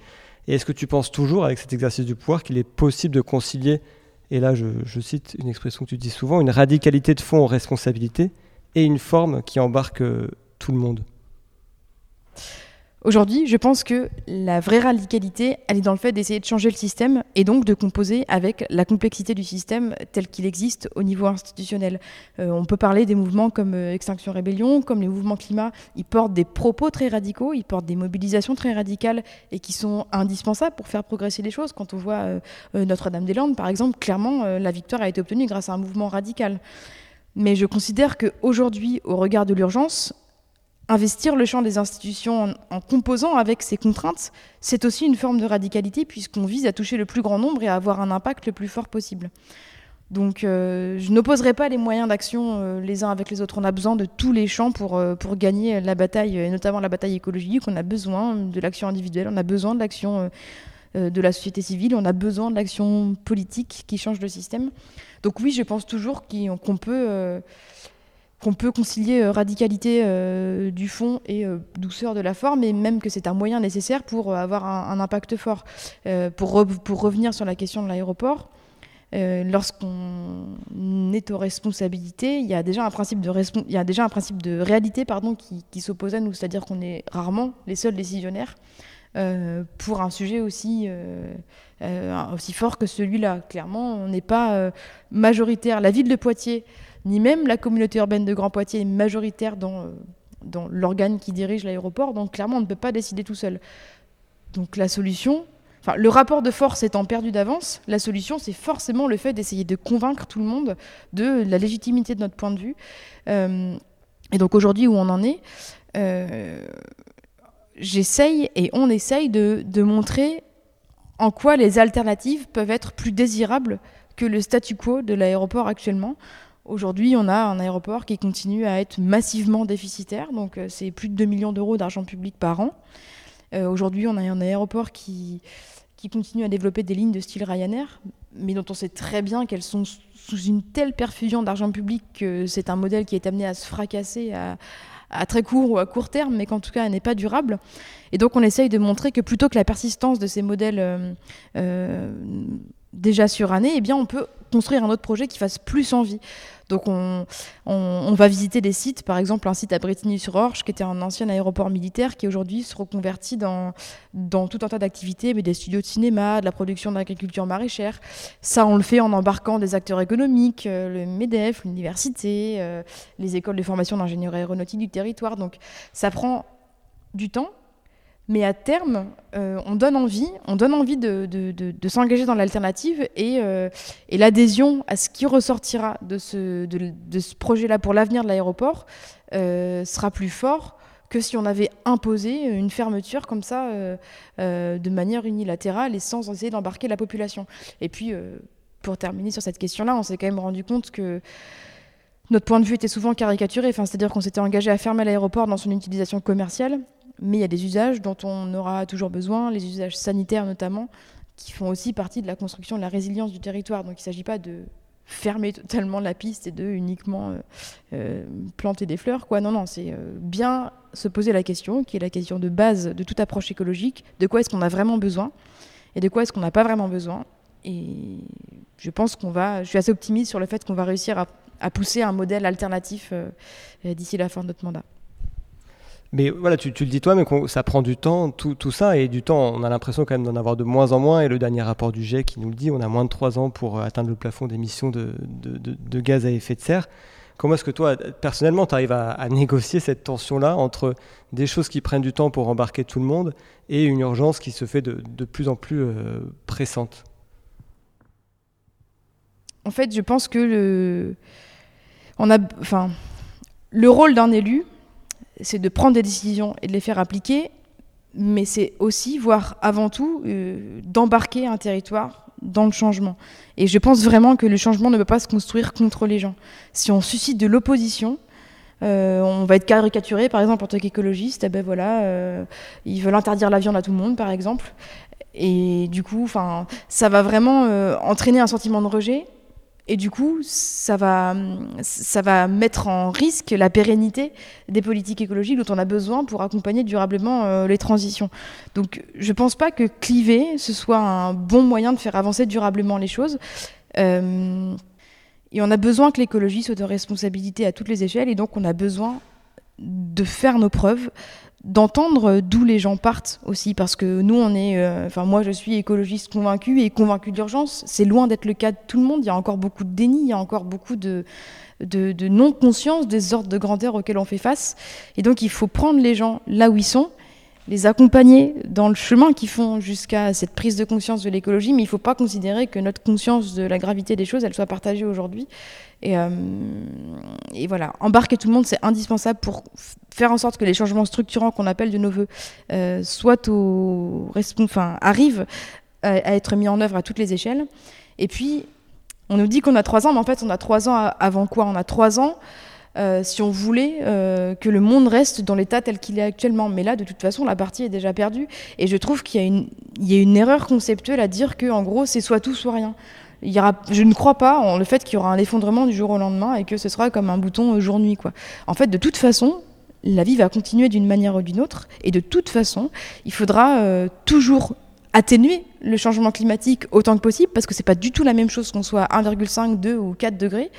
Et est-ce que tu penses toujours, avec cet exercice du pouvoir, qu'il est possible de concilier, et là je, je, cite une expression que tu dis souvent, une radicalité de fond aux responsabilités et une forme qui embarque tout le monde? Aujourd'hui, je pense que la vraie radicalité, elle est dans le fait d'essayer de changer le système et donc de composer avec la complexité du système tel qu'il existe au niveau institutionnel. Euh, on peut parler des mouvements comme euh, Extinction Rébellion, comme les mouvements climat. Ils portent des propos très radicaux, ils portent des mobilisations très radicales et qui sont indispensables pour faire progresser les choses. Quand on voit euh, Notre-Dame-des-Landes, par exemple, clairement, la victoire a été obtenue grâce à un mouvement radical. Mais je considère qu'aujourd'hui, au regard de l'urgence, investir le champ des institutions en, composant avec ces contraintes, c'est aussi une forme de radicalité puisqu'on vise à toucher le plus grand nombre et à avoir un impact le plus fort possible. Donc euh, je n'opposerai pas les moyens d'action euh, les uns avec les autres. On a besoin de tous les champs pour, euh, pour gagner la bataille, et notamment la bataille écologique. On a besoin de l'action individuelle, on a besoin de l'action de la société civile, on a besoin de l'action politique qui change le système. Donc oui, je pense toujours qu'on qu peut qu'on peut concilier euh, radicalité euh, du fond et euh, douceur de la forme, et même que c'est un moyen nécessaire pour avoir un, impact fort. Pour, re pour revenir sur la question de l'aéroport, lorsqu'on est aux responsabilités, il y a déjà un principe de, réalité pardon, qui, s'oppose à nous, c'est-à-dire qu'on est rarement les seuls décisionnaires pour un sujet aussi, aussi fort que celui-là. Clairement, on n'est pas majoritaire. La ville de Poitiers ni même la communauté urbaine de Grand Poitiers est majoritaire dans, euh, dans l'organe qui dirige l'aéroport, donc clairement on ne peut pas décider tout seul. Donc la solution, le rapport de force étant perdu d'avance, la solution c'est forcément le fait d'essayer de convaincre tout le monde de la légitimité de notre point de vue. Euh, et donc aujourd'hui où on en est, euh, j'essaye et on essaye de, de montrer en quoi les alternatives peuvent être plus désirables que le statu quo de l'aéroport actuellement. Aujourd'hui, on a un aéroport qui continue à être massivement déficitaire, donc euh, c'est plus de 2 millions d'euros d'argent public par an. Euh, Aujourd'hui, on a un aéroport qui, continue à développer des lignes de style Ryanair, mais dont on sait très bien qu'elles sont sous une telle perfusion d'argent public que c'est un modèle qui est amené à se fracasser à, très court ou à court terme, mais qu'en tout cas, elle n'est pas durable. Et donc, on essaye de montrer que plutôt que la persistance de ces modèles euh, déjà surannés, eh bien, on peut construire un autre projet qui fasse plus envie. Donc on, va visiter des sites, par exemple un site à Bretigny-sur-Orge, qui était un ancien aéroport militaire, qui aujourd'hui se reconvertit dans, dans tout un tas d'activités, mais des studios de cinéma, de la production d'agriculture maraîchère. Ça, on le fait en embarquant des acteurs économiques, euh, le MEDEF, l'université, euh, les écoles de formation d'ingénieurs aéronautiques du territoire. Donc ça prend du temps, mais à terme, euh, on donne envie, on donne envie de, s'engager dans l'alternative et, euh, et l'adhésion à ce qui ressortira de ce, projet-là pour l'avenir de l'aéroport euh, sera plus fort que si on avait imposé une fermeture comme ça de manière unilatérale et sans essayer d'embarquer la population. Et puis, pour terminer sur cette question-là, on s'est quand même rendu compte que notre point de vue était souvent caricaturé, c'est-à-dire qu'on s'était engagé à fermer l'aéroport dans son utilisation commerciale, mais il y a des usages dont on aura toujours besoin, les usages sanitaires notamment, qui font aussi partie de la construction de la résilience du territoire. Donc il ne s'agit pas de fermer totalement la piste et de uniquement euh, euh, planter des fleurs. Quoi. Non, non, c'est euh, bien se poser la question, qui est la question de base de toute approche écologique, de quoi est-ce qu'on a vraiment besoin et de quoi est-ce qu'on n'a pas vraiment besoin. Et je pense qu'on va, je suis assez optimiste sur le fait qu'on va réussir à, à, pousser un modèle alternatif d'ici la fin de notre mandat. Mais voilà, tu, le dis toi, mais ça prend du temps, tout, tout ça, et du temps, on a l'impression quand même d'en avoir de moins en moins. Et le dernier rapport du GIEC qui nous le dit, on a moins de 3 ans pour euh, atteindre le plafond d'émissions de, de- de- gaz à effet de serre. Comment est-ce que toi, personnellement, tu arrives à, négocier cette tension-là entre des choses qui prennent du temps pour embarquer tout le monde et une urgence qui se fait de, de plus en plus euh, pressante? En fait, je pense que le, on a, enfin, le rôle d'un élu, c'est de prendre des décisions et de les faire appliquer, mais c'est aussi, voire avant tout, euh, d'embarquer un territoire dans le changement. Et je pense vraiment que le changement ne peut pas se construire contre les gens. Si on suscite de l'opposition, euh, on va être caricaturé, par exemple, en tant qu'écologiste, eh ben voilà, euh, ils veulent interdire la viande à tout le monde, par exemple. Et du coup, ça va vraiment entraîner un sentiment de rejet. Et du coup, ça va, ça va mettre en risque la pérennité des politiques écologiques dont on a besoin pour accompagner durablement euh, les transitions. Donc, je ne pense pas que cliver, ce soit un bon moyen de faire avancer durablement les choses. Euh, et on a besoin que l'écologie soit de responsabilité à toutes les échelles. Et donc, on a besoin de faire nos preuves, d'entendre d'où les gens partent aussi, parce que nous, on est, euh, enfin moi, je suis écologiste convaincu et convaincu d'urgence. C'est loin d'être le cas de tout le monde. Il y a encore beaucoup de déni, il y a encore beaucoup de, de, de non-conscience des ordres de grandeur auxquels on fait face. Et donc, il faut prendre les gens là où ils sont, les accompagner dans le chemin qu'ils font jusqu'à cette prise de conscience de l'écologie, mais il ne faut pas considérer que notre conscience de la gravité des choses, elle soit partagée aujourd'hui. Et, euh, et voilà, embarquer tout le monde, c'est indispensable pour faire en sorte que les changements structurants qu'on appelle de nos voeux euh, soient au, enfin, arrivent à, à, être mis en œuvre à toutes les échelles. Et puis, on nous dit qu'on a trois ans, mais en fait, on a trois ans avant quoi? On a trois ans euh, si on voulait euh, que le monde reste dans l'état tel qu'il est actuellement. Mais là, de toute façon, la partie est déjà perdue. Et je trouve qu'il y, a une erreur conceptuelle à dire que, en gros, c'est soit tout, soit rien. Il y aura, je ne crois pas en le fait qu'il y aura un effondrement du jour au lendemain et que ce sera comme un bouton jour-nuit. En fait, de toute façon, la vie va continuer d'une manière ou d'une autre. Et de toute façon, il faudra euh, toujours atténuer le changement climatique autant que possible, parce que c'est pas du tout la même chose qu'on soit à 1,5, 2 ou 4 degrés.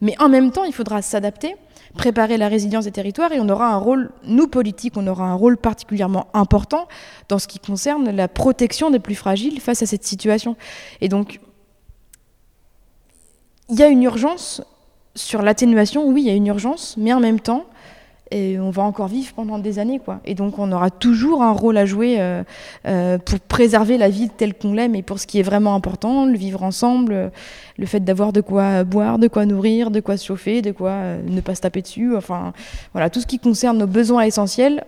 Mais en même temps, il faudra s'adapter, préparer la résilience des territoires, et on aura un rôle, nous politiques, on aura un rôle particulièrement important dans ce qui concerne la protection des plus fragiles face à cette situation. Et donc, il y a une urgence sur l'atténuation, oui, il y a une urgence, mais en même temps, et on va encore vivre pendant des années, quoi. Et donc, on aura toujours un rôle à jouer euh, euh, pour préserver la vie telle qu'on l'aime et pour ce qui est vraiment important, le vivre ensemble, euh, le fait d'avoir de quoi boire, de quoi nourrir, de quoi se chauffer, de quoi ne pas se taper dessus. Enfin, voilà, tout ce qui concerne nos besoins essentiels,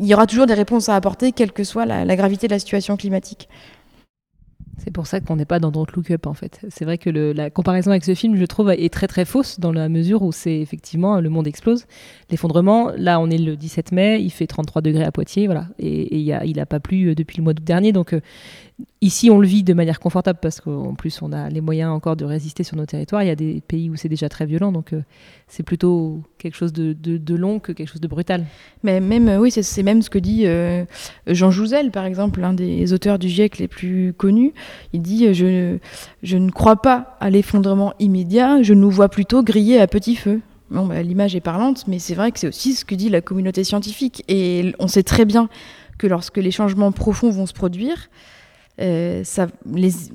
il y aura toujours des réponses à apporter, quelle que soit la gravité de la situation climatique. C'est pour ça qu'on n'est pas dans Don't Look Up en fait. C'est vrai que la comparaison avec ce film, je trouve, est très très fausse dans la mesure où c'est effectivement le monde explose. L'effondrement, là on est le 17 mai, il fait 33 degrés à Poitiers, voilà, et, y a, il n'a pas plu depuis le mois d'août dernier. Donc euh, ici on le vit de manière confortable parce qu'en plus on a les moyens encore de résister sur nos territoires. Il y a des pays où c'est déjà très violent, donc euh, c'est plutôt quelque chose de, long que quelque chose de brutal. Mais même, oui, c'est même ce que dit euh, Jean Jouzel, par exemple, l'un des auteurs du GIEC les plus connus. Il dit je, je ne crois pas à l'effondrement immédiat, je nous vois plutôt griller à petit feu. Bah, l'image est parlante, mais c'est vrai que c'est aussi ce que dit la communauté scientifique. Et on sait très bien que lorsque les changements profonds vont se produire, euh,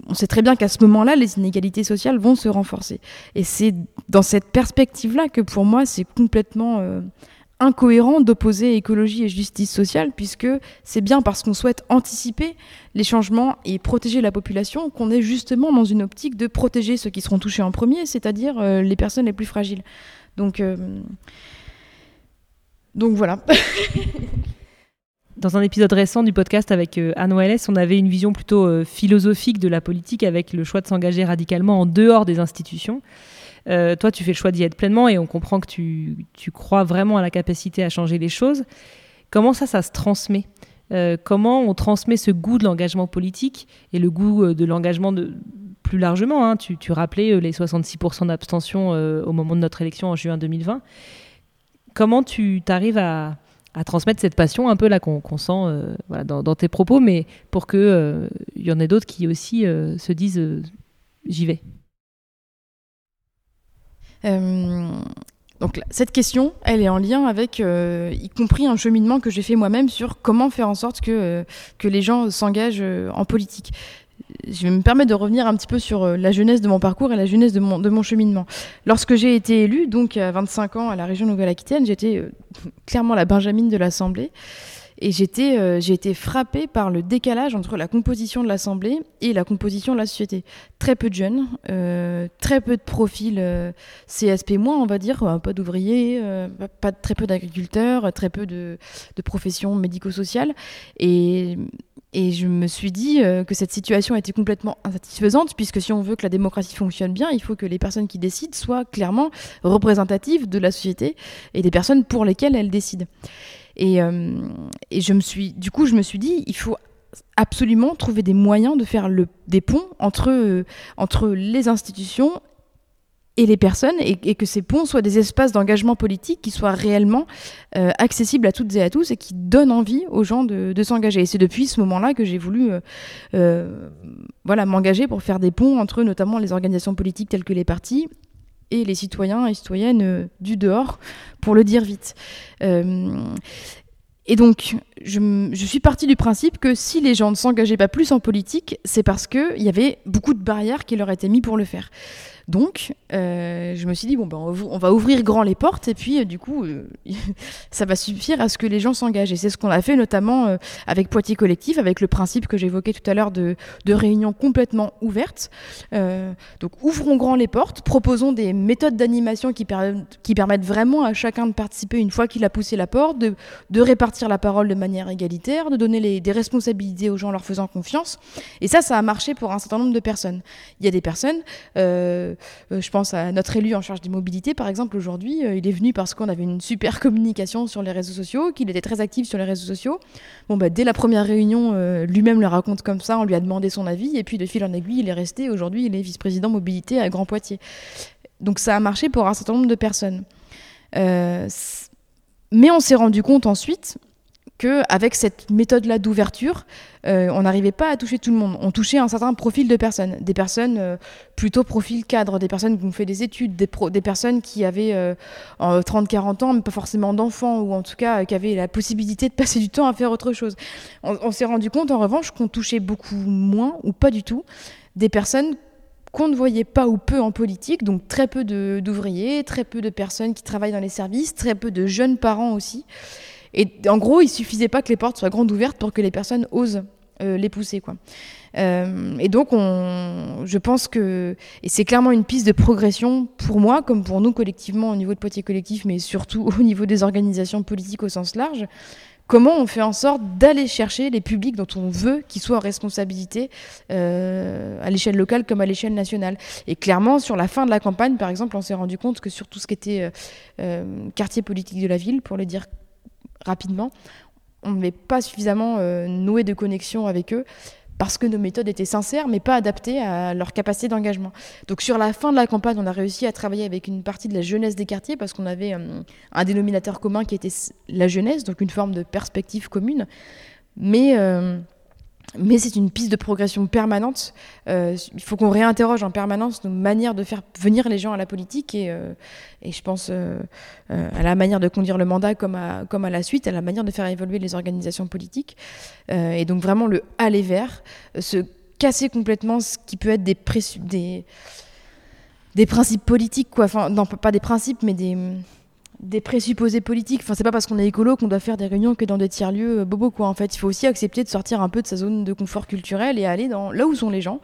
on sait très bien qu'à ce moment-là, les inégalités sociales vont se renforcer. Et c'est dans cette perspective-là que pour moi, c'est complètement euh, incohérent d'opposer écologie et justice sociale, puisque c'est bien parce qu'on souhaite anticiper les changements et protéger la population qu'on est justement dans une optique de protéger ceux qui seront touchés en premier, c'est-à-dire euh, les personnes les plus fragiles. Donc voilà. (laughs) Dans un épisode récent du podcast avec euh, Anne OLS, on avait une vision plutôt euh, philosophique de la politique avec le choix de s'engager radicalement en dehors des institutions. Euh, toi, tu fais le choix d'y être pleinement et on comprend que tu, tu, crois vraiment à la capacité à changer les choses. Comment ça, ça se transmet? Comment on transmet ce goût de l'engagement politique et le goût de l'engagement plus largement hein, tu, tu, rappelais les 66% d'abstention au moment de notre élection en juin 2020. Comment tu t'arrives à à transmettre cette passion un peu là qu'on qu sent euh, dans, tes propos, mais pour que euh, y en ait d'autres qui aussi euh, se disent j'y vais. Donc cette question, elle est en lien avec, euh, y compris un cheminement que j'ai fait moi-même sur comment faire en sorte que, euh, que les gens s'engagent euh, en politique. Je vais me permettre de revenir un petit peu sur la jeunesse de mon parcours et la jeunesse de mon, de mon cheminement. Lorsque j'ai été élue, donc à 25 ans à la région Nouvelle-Aquitaine, j'étais clairement la Benjamine de l'Assemblée. Et j'étais, euh, j'ai été frappée par le décalage entre la composition de l'Assemblée et la composition de la société. Très peu de jeunes, euh, très peu de profils euh, CSP-, on va dire, pas d'ouvriers, pas, très peu d'agriculteurs, très peu de, de professions médico-sociales. Et, et je me suis dit que cette situation était complètement insatisfaisante, puisque si on veut que la démocratie fonctionne bien, il faut que les personnes qui décident soient clairement représentatives de la société et des personnes pour lesquelles elles décident. Et, euh, je me suis, du coup, je me suis dit, il faut absolument trouver des moyens de faire le, des ponts entre, euh, entre les institutions et les personnes, et, que ces ponts soient des espaces d'engagement politique qui soient réellement euh, accessibles à toutes et à tous et qui donnent envie aux gens de, s'engager. Et c'est depuis ce moment-là que j'ai voulu voilà, m'engager pour faire des ponts entre notamment les organisations politiques telles que les partis et les citoyens et citoyennes euh, du dehors, pour le dire vite. Euh, et donc, je, je, suis partie du principe que si les gens ne s'engageaient pas plus en politique, c'est parce qu'il y avait beaucoup de barrières qui leur étaient mises pour le faire. Donc, euh, je me suis dit, bon, ben, on va ouvrir grand les portes, et puis, euh, du coup, euh, (laughs) ça va suffire à ce que les gens s'engagent. Et c'est ce qu'on a fait, notamment avec Poitiers Collectif, avec le principe que j'évoquais tout à l'heure de, de réunions complètement ouvertes. donc, ouvrons grand les portes, proposons des méthodes d'animation qui, qui, permettent vraiment à chacun de participer une fois qu'il a poussé la porte, de, de, répartir la parole de manière égalitaire, de donner les, des responsabilités aux gens en leur faisant confiance. Et ça, ça a marché pour un certain nombre de personnes. Il y a des personnes... Euh, je pense à notre élu en charge des mobilités, par exemple, aujourd'hui. Euh, il est venu parce qu'on avait une super (laughs) communication sur les réseaux sociaux, qu'il était très actif sur les réseaux sociaux. Bon, bah, dès la première réunion, euh, lui-même le raconte comme ça, on lui a demandé son avis, et puis de fil en aiguille, il est resté. Aujourd'hui, il est vice-président mobilité à Grand Poitiers. Donc ça a marché pour un certain nombre de personnes. mais on s'est rendu compte ensuite qu'avec cette méthode-là d'ouverture, euh, on n'arrivait pas à toucher tout le monde. On touchait un certain profil de personnes. Des personnes euh, plutôt profil cadre, des personnes qui ont fait des études, des, personnes qui avaient 30-40 euh, ans, mais pas forcément d'enfants, ou en tout cas qui avaient la possibilité de passer du temps à faire autre chose. On, s'est rendu compte en revanche qu'on touchait beaucoup moins, ou pas du tout, des personnes qu'on ne voyait pas ou peu en politique, donc très peu d'ouvriers, très peu de personnes qui travaillent dans les services, très peu de jeunes parents aussi. Et en gros, il suffisait pas que les portes soient grandes ouvertes pour que les personnes osent euh, les pousser. Quoi. Euh, et donc, on, je pense que, et c'est clairement une piste de progression pour moi, comme pour nous collectivement au niveau de Poitiers Collectif, mais surtout (laughs) au niveau des organisations politiques au sens large. Comment on fait en sorte d'aller chercher les publics dont on veut qu'ils soient en responsabilité euh, à l'échelle locale comme à l'échelle nationale Et clairement, sur la fin de la campagne, par exemple, on s'est rendu compte que sur tout ce qui était quartier politique de la ville, pour le dire rapidement, on n'avait pas suffisamment euh, noué de connexion avec eux parce que nos méthodes étaient sincères, mais pas adaptées à leur capacité d'engagement. Donc sur la fin de la campagne, on a réussi à travailler avec une partie de la jeunesse des quartiers, parce qu'on avait euh, un dénominateur commun qui était la jeunesse, donc une forme de perspective commune. Mais euh, mais c'est une piste de progression permanente. Euh, il faut qu'on réinterroge en permanence nos manières de faire venir les gens à la politique et, euh, je pense euh, à la manière de conduire le mandat comme à, comme à la suite, à la manière de faire évoluer les organisations politiques. et donc vraiment le aller vers, se casser complètement ce qui peut être des, des, des principes politiques, quoi. Enfin, non, pas des principes, mais des des présupposés politiques. Enfin, c'est pas parce qu'on est écolo qu'on doit faire des réunions que dans des tiers-lieux euh, bobo, quoi. En fait, il faut aussi accepter de sortir un peu de sa zone de confort culturel et aller dans là où sont les gens.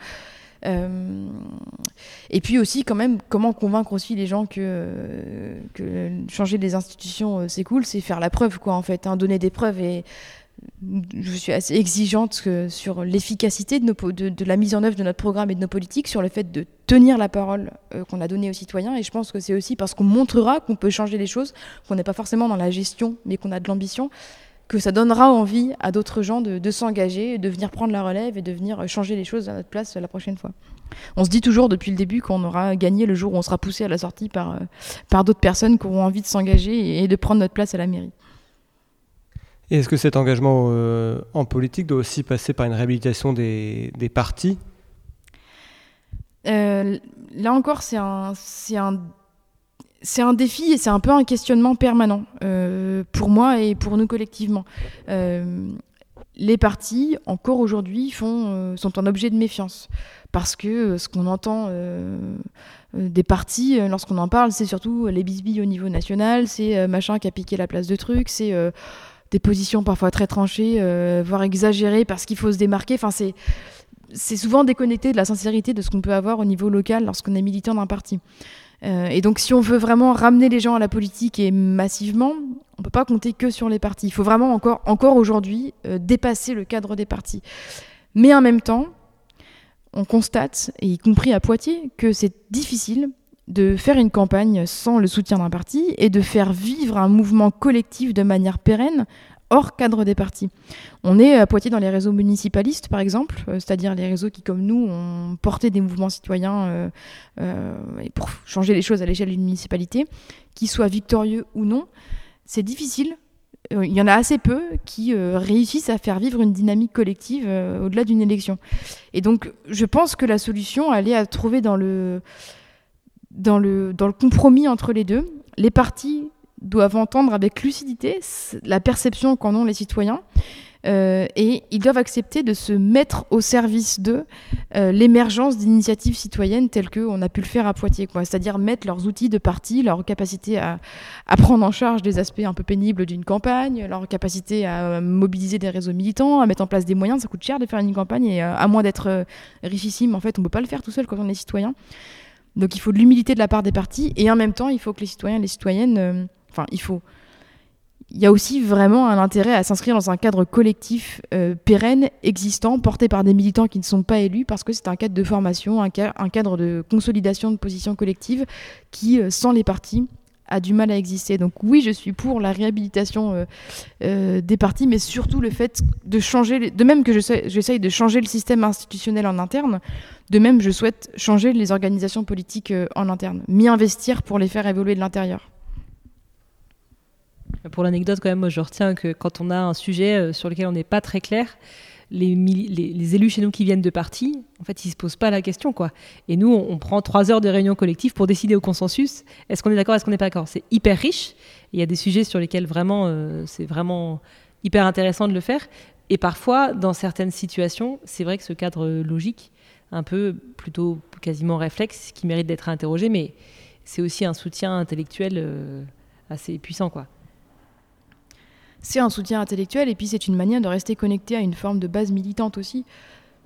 Euh, et puis aussi, quand même, comment convaincre aussi les gens que, que changer les institutions, euh, c'est cool, c'est faire la preuve, quoi, en fait. Hein, donner des preuves et je suis assez exigeante sur l'efficacité de, la mise en œuvre de notre programme et de nos politiques, sur le fait de tenir la parole euh, qu'on a donnée aux citoyens. Et je pense que c'est aussi parce qu'on montrera qu'on peut changer les choses, qu'on n'est pas forcément dans la gestion, mais qu'on a de l'ambition, que ça donnera envie à d'autres gens de, s'engager, de venir prendre la relève et de venir changer les choses à notre place la prochaine fois. On se dit toujours depuis le début qu'on aura gagné le jour où on sera poussé à la sortie par, euh, par d'autres personnes qui auront envie de s'engager et de prendre notre place à la mairie. Est-ce que cet engagement euh, en politique doit aussi passer par une réhabilitation des, partis? Euh, Là encore, c'est un, défi et c'est un peu un questionnement permanent euh, pour moi et pour nous collectivement. Les partis, encore aujourd'hui, sont un objet de méfiance. Parce que ce qu'on entend des partis, lorsqu'on en parle, c'est surtout les bisbilles au niveau national, c'est machin qui a piqué la place de truc, c'est des positions parfois très tranchées, euh, voire exagérées parce qu'il faut se démarquer. Enfin, c'est c'est souvent déconnecté de la sincérité de ce qu'on peut avoir au niveau local lorsqu'on est militant d'un parti. Euh, et donc, si on veut vraiment ramener les gens à la politique et massivement, on peut pas compter que sur les partis. Il faut vraiment encore, encore aujourd'hui euh, dépasser le cadre des partis. Mais en même temps, on constate, y compris à Poitiers, que c'est difficile de faire une campagne sans le soutien d'un parti et de faire vivre un mouvement collectif de manière pérenne hors cadre des partis. On est à Poitiers dans les réseaux municipalistes, par exemple, euh, c'est-à-dire les réseaux qui, comme nous, ont porté des mouvements citoyens euh, euh, pour changer les choses à l'échelle d'une municipalité, qu'ils soient victorieux ou non. C'est difficile. Il y en a assez peu qui réussissent à faire vivre une dynamique collective au-delà d'une élection. Et donc, je pense que la solution, elle est à trouver dans le, dans le, compromis entre les deux. Les partis doivent entendre avec lucidité la perception qu'en ont les citoyens. euh, et ils doivent accepter de se mettre au service d'eux euh, l'émergence d'initiatives citoyennes telles qu'on a pu le faire à Poitiers. C'est-à-dire mettre leurs outils de parti, leur capacité à, prendre en charge des aspects un peu pénibles d'une campagne, leur capacité à euh, mobiliser des réseaux militants, à mettre en place des moyens. Ça coûte cher de faire une campagne et à moins d'être richissime, en fait, on ne peut pas le faire tout seul quand on est citoyen. Donc il faut de l'humilité de la part des partis et en même temps, il faut que les citoyens et les citoyennes, euh, enfin, il faut. Il y a aussi vraiment un intérêt à s'inscrire dans un cadre collectif euh, pérenne, existant, porté par des militants qui ne sont pas élus, parce que c'est un cadre de formation, un, ca- un cadre de consolidation de positions collectives qui, euh, sans les partis, a du mal à exister. Donc oui, je suis pour la réhabilitation euh, euh, des partis, mais surtout le fait de changer, de même que j'essaye de changer le système institutionnel en interne, de même je souhaite changer les organisations politiques euh, en interne, m'y investir pour les faire évoluer de l'intérieur. Pour l'anecdote, quand même, moi, je retiens que quand on a un sujet sur lequel on n'est pas très clair, les, élus chez nous qui viennent de partis, en fait, ils se posent pas la question, quoi. Et nous, on, prend trois heures de réunion collective pour décider au consensus. Est-ce qu'on est d'accord, est-ce qu'on n'est pas d'accord C'est hyper riche. Il y a des sujets sur lesquels vraiment, euh, c'est vraiment hyper intéressant de le faire. Et parfois, dans certaines situations, c'est vrai que ce cadre logique, un peu plutôt quasiment réflexe, qui mérite d'être interrogé, mais c'est aussi un soutien intellectuel euh, assez puissant, quoi. C'est un soutien intellectuel et puis c'est une manière de rester connecté à une forme de base militante aussi.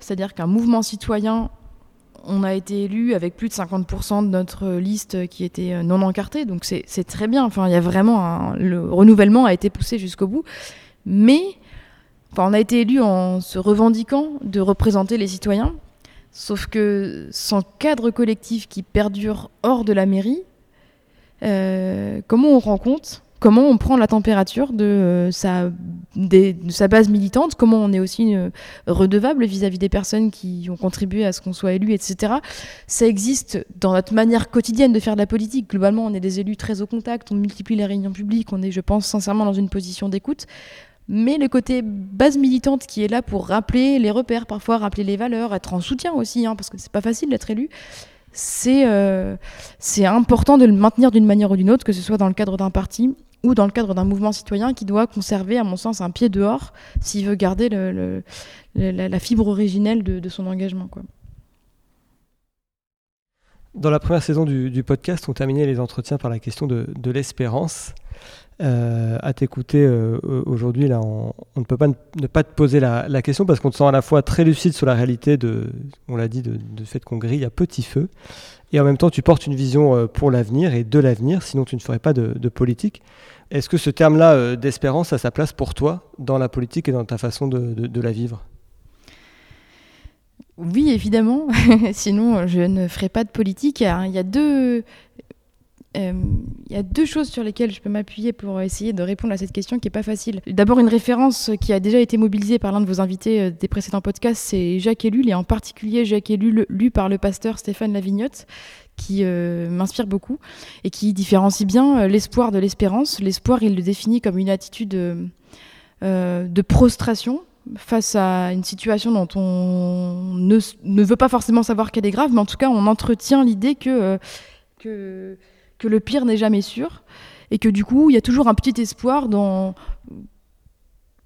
C'est-à-dire qu'un mouvement citoyen, on a été élu avec plus de 50% de notre liste qui était euh, non encartée, donc c'est très bien. Enfin, il y a vraiment le renouvellement a été poussé jusqu'au bout, mais enfin, on a été élu en se revendiquant de représenter les citoyens. Sauf que sans cadre collectif qui perdure hors de la mairie, euh, comment on rend compte Comment on prend la température de, euh, de sa base militante Comment on est aussi euh, redevable vis-à-vis des personnes qui ont contribué à ce qu'on soit élu, etc. Ça existe dans notre manière quotidienne de faire de la politique. Globalement, on est des élus très au contact, on multiplie les réunions publiques, on est, je pense, sincèrement dans une position d'écoute. Mais le côté base militante qui est là pour rappeler les repères, parfois rappeler les valeurs, être en soutien aussi, hein, parce que c'est pas facile d'être élu, euh, c'est important de le maintenir d'une manière ou d'une autre, que ce soit dans le cadre d'un parti ou dans le cadre d'un mouvement citoyen qui doit conserver, à mon sens, un pied dehors s'il veut garder la, fibre originelle de, son engagement. Dans la première saison du, podcast, on terminait les entretiens par la question de, l'espérance. Euh, à t'écouter euh, aujourd'hui, là, on, ne peut pas ne, pas te poser la, question parce qu'on te sent à la fois très lucide sur la réalité de, on l'a dit, de, fait qu'on grille à petit feu, et en même temps tu portes une vision euh, pour l'avenir et de l'avenir, sinon tu ne ferais pas de, politique. Est-ce que ce terme-là euh, d'espérance a sa place pour toi dans la politique et dans ta façon de la vivre? Oui, évidemment. (laughs) Sinon, je ne ferai pas de politique. Alors, Il y a deux. euh, il y a deux choses sur lesquelles je peux m'appuyer pour essayer de répondre à cette question qui n'est pas facile. D'abord, une référence qui a déjà été mobilisée par l'un de vos invités euh, des précédents podcasts, c'est Jacques Ellul, et en particulier Jacques Ellul, lu par le pasteur Stéphane Lavignotte, qui euh, m'inspire beaucoup et qui différencie bien l'espoir de l'espérance. L'espoir, il le définit comme une attitude de prostration face à une situation dont on ne, veut pas forcément savoir qu'elle est grave, mais en tout cas, on entretient l'idée que, euh, que, que le pire n'est jamais sûr et que du coup, il y a toujours un petit espoir dans.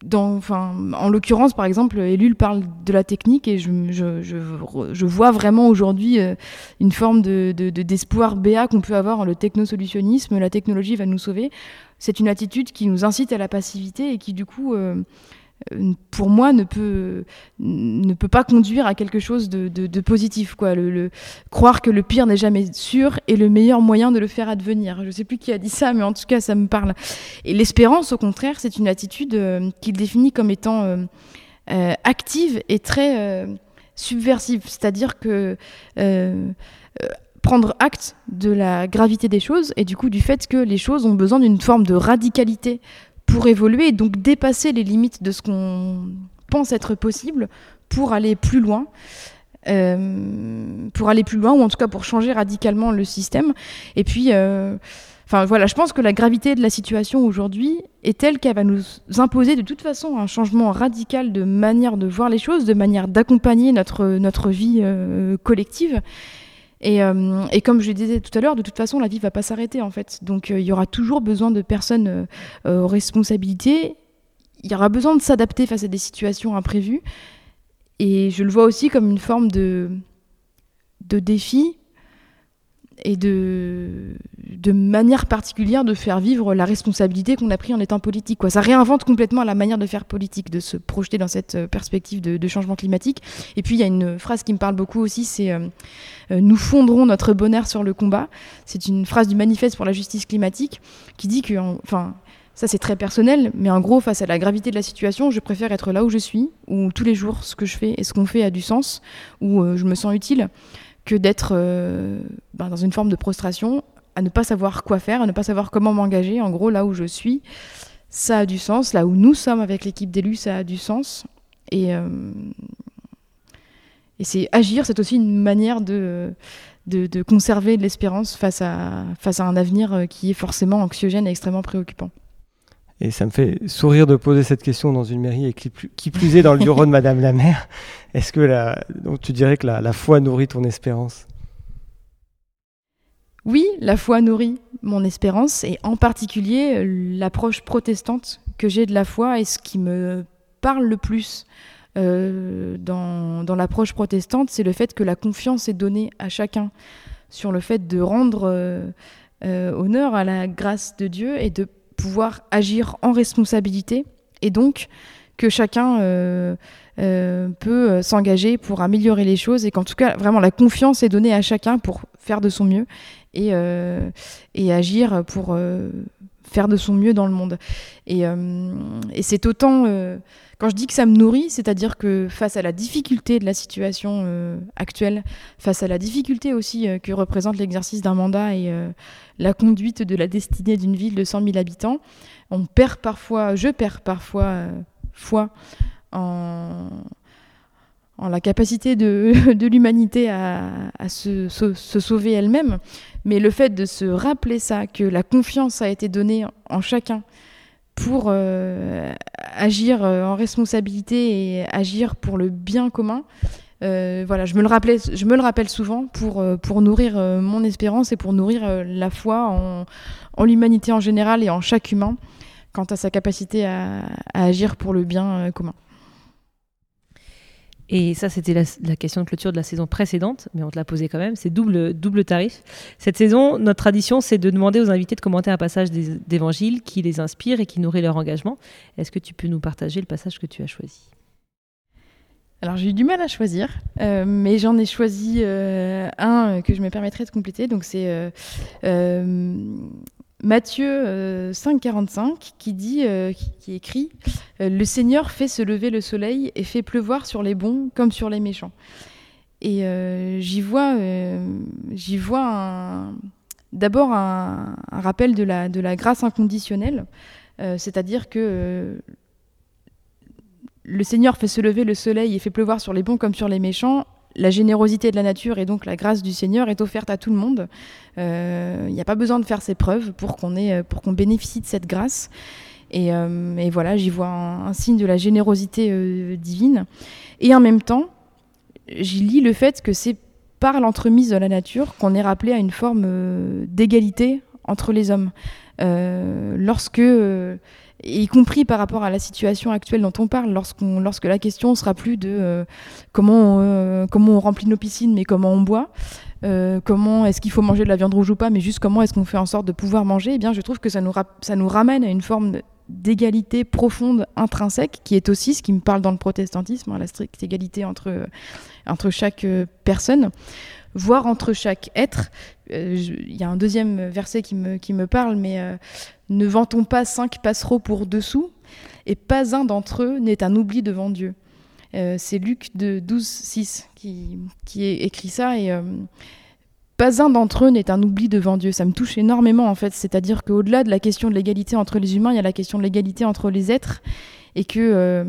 Dans, en l'occurrence, par exemple, Elul parle de la technique et je, je, vois vraiment aujourd'hui euh, une forme de, de, de- d'espoir béat qu'on peut avoir en le technosolutionnisme. La technologie va nous sauver. C'est une attitude qui nous incite à la passivité et qui, du coup, euh, pour moi, ne peut, ne peut pas conduire à quelque chose de, positif. Croire que le pire n'est jamais sûr est le meilleur moyen de le faire advenir. Je ne sais plus qui a dit ça, mais en tout cas, ça me parle. Et l'espérance, au contraire, c'est une attitude euh, qu'il définit comme étant euh, euh, active et très euh, subversive. C'est-à-dire que euh, euh, prendre acte de la gravité des choses et du coup du fait que les choses ont besoin d'une forme de radicalité pour évoluer et donc dépasser les limites de ce qu'on pense être possible pour aller plus loin. euh, pour aller plus loin ou en tout cas pour changer radicalement le système et puis euh, voilà, je pense que la gravité de la situation aujourd'hui est telle qu'elle va nous imposer de toute façon un changement radical de manière de voir les choses, de manière d'accompagner notre, notre vie euh, collective. Et, euh, et comme je le disais tout à l'heure, de toute façon, la vie va pas s'arrêter en fait. Donc euh, il y aura toujours besoin de personnes euh, aux responsabilités. Il y aura besoin de s'adapter face à des situations imprévues. Et je le vois aussi comme une forme de défi et de, manière particulière de faire vivre la responsabilité qu'on a pris en étant politique. Quoi. Ça réinvente complètement la manière de faire politique, de se projeter dans cette euh, perspective de, changement climatique. Et puis il y a une phrase qui me parle beaucoup aussi, c'est euh, euh, Nous fonderons notre bonheur sur le combat ». C'est une phrase du manifeste pour la justice climatique qui dit que... en- Enfin, ça c'est très personnel, mais en gros, face à la gravité de la situation, je préfère être là où je suis, où tous les jours ce que je fais et ce qu'on fait a du sens, où je me sens utile, que d'être euh, ben, dans une forme de prostration, à ne pas savoir quoi faire, à ne pas savoir comment m'engager. En gros, là où je suis, ça a du sens. Là où nous sommes avec l'équipe d'élus, ça a du sens. Et, euh, c'est agir, c'est aussi une manière de, conserver de l'espérance face à, face à un avenir euh, qui est forcément anxiogène et extrêmement préoccupant. Et ça me fait sourire de poser cette question dans une mairie et qui plus, qui plus est dans le bureau de (laughs) Madame la maire. Est-ce que la, donc tu dirais que la, la foi nourrit ton espérance? Oui, la foi nourrit mon espérance et en particulier euh, l'approche protestante que j'ai de la foi et ce qui me parle le plus euh, dans, dans l'approche protestante, c'est le fait que la confiance est donnée à chacun sur le fait de rendre euh, euh, honneur à la grâce de Dieu et de pouvoir agir en responsabilité et donc que chacun euh, euh, peut euh, s'engager pour améliorer les choses et qu'en tout cas vraiment la confiance est donnée à chacun pour faire de son mieux et, et agir pour faire de son mieux dans le monde. Et, et c'est autant, quand je dis que ça me nourrit, c'est-à-dire que face à la difficulté de la situation euh, actuelle, face à la difficulté aussi euh, que représente l'exercice d'un mandat et euh, la conduite de la destinée d'une ville de 100 000 habitants, on perd parfois, je perds parfois foi en, la capacité de, (laughs) l'humanité à, se sauver elle-même. Mais le fait de se rappeler ça, que la confiance a été donnée en chacun pour euh, agir euh, en responsabilité et agir pour le bien commun, euh, voilà, je me le je me le rappelle souvent pour pour nourrir mon espérance et pour nourrir la foi en, l'humanité en général et en chaque humain quant à sa capacité à, agir pour le bien commun. Et ça, c'était la, question de clôture de la saison précédente, mais on te l'a posé quand même. C'est double, double tarif. Cette saison, notre tradition, c'est de demander aux invités de commenter un passage d'évangile qui les inspire et qui nourrit leur engagement. Est-ce que tu peux nous partager le passage que tu as choisi? Alors j'ai eu du mal à choisir, euh, mais j'en ai choisi euh, un que je me permettrai de compléter. Donc c'est euh, Matthieu euh, 5,45 qui dit, euh, qui, écrit euh, Le Seigneur fait se lever le soleil et fait pleuvoir sur les bons comme sur les méchants. Et euh, j'y vois, euh, j'y vois d'abord un, rappel de la, de la grâce inconditionnelle, euh, c'est-à-dire que euh, le Seigneur fait se lever le soleil et fait pleuvoir sur les bons comme sur les méchants. La générosité de la nature et donc la grâce du Seigneur est offerte à tout le monde. Euh, Il n'y a pas besoin de faire ses preuves pour qu'on bénéficie de cette grâce. Et, euh, voilà, j'y vois un, signe de la générosité euh, divine. Et en même temps, j'y lis le fait que c'est par l'entremise de la nature qu'on est rappelé à une forme euh, d'égalité entre les hommes. Euh, lorsque, euh, y compris par rapport à la situation actuelle dont on parle, lorsqu'on, lorsque la question sera plus de euh, comment, on, comment on remplit nos piscines, mais comment on boit, comment est-ce qu'il faut manger de la viande rouge ou pas, mais juste comment est-ce qu'on fait en sorte de pouvoir manger, eh bien je trouve que ça nous, ça nous ramène à une forme d'égalité profonde intrinsèque, qui est aussi ce qui me parle dans le protestantisme, hein, la stricte égalité entre, entre chaque personne voire entre chaque être. Il euh, y a un deuxième verset qui me, qui me parle, mais euh, ne vantons pas cinq passereaux pour dessous, et pas un d'entre eux n'est un oubli devant Dieu. Euh, c'est Luc de 12, 6 qui, qui écrit ça, et pas un d'entre eux n'est un oubli devant Dieu. Ça me touche énormément, en fait. C'est-à-dire qu'au-delà de la question de l'égalité entre les humains, il y a la question de l'égalité entre les êtres, et que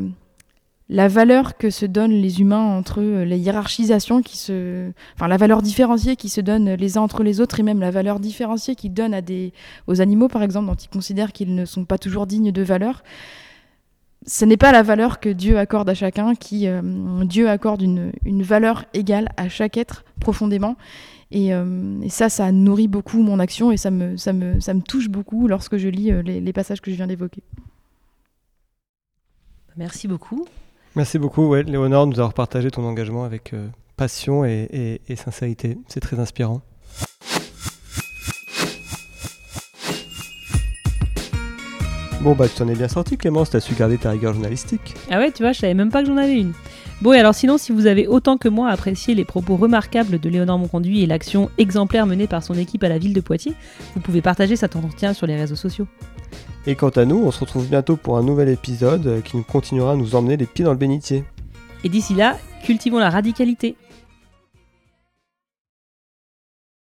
la valeur que se donnent les humains entre eux, les hiérarchisations qui se, enfin la valeur différenciée qui se donne les uns entre les autres et même la valeur différenciée qu'ils donnent à des, aux animaux par exemple dont ils considèrent qu'ils ne sont pas toujours dignes de valeur. Ce n'est pas la valeur que Dieu accorde à chacun, qui euh, Dieu accorde une, valeur égale à chaque être profondément. Euh, et, ça, ça nourrit beaucoup mon action et ça me, ça me, ça me touche beaucoup lorsque je lis euh, les passages que je viens d'évoquer. Merci beaucoup. Merci beaucoup, ouais, Léonore, de nous avoir partagé ton engagement avec euh, passion et, sincérité. C'est très inspirant. Bon, bah, tu t'en es bien sorti, Clémence, t'as su garder ta rigueur journalistique. Ah ouais, tu vois, je savais même pas que j'en avais une. Bon, et alors sinon, si vous avez autant que moi apprécié les propos remarquables de Léonore Monconduit et l'action exemplaire menée par son équipe à la ville de Poitiers, vous pouvez partager cet entretien sur les réseaux sociaux. Et quant à nous, on se retrouve bientôt pour un nouvel épisode qui nous continuera à nous emmener les pieds dans le bénitier. Et d'ici là, cultivons la radicalité.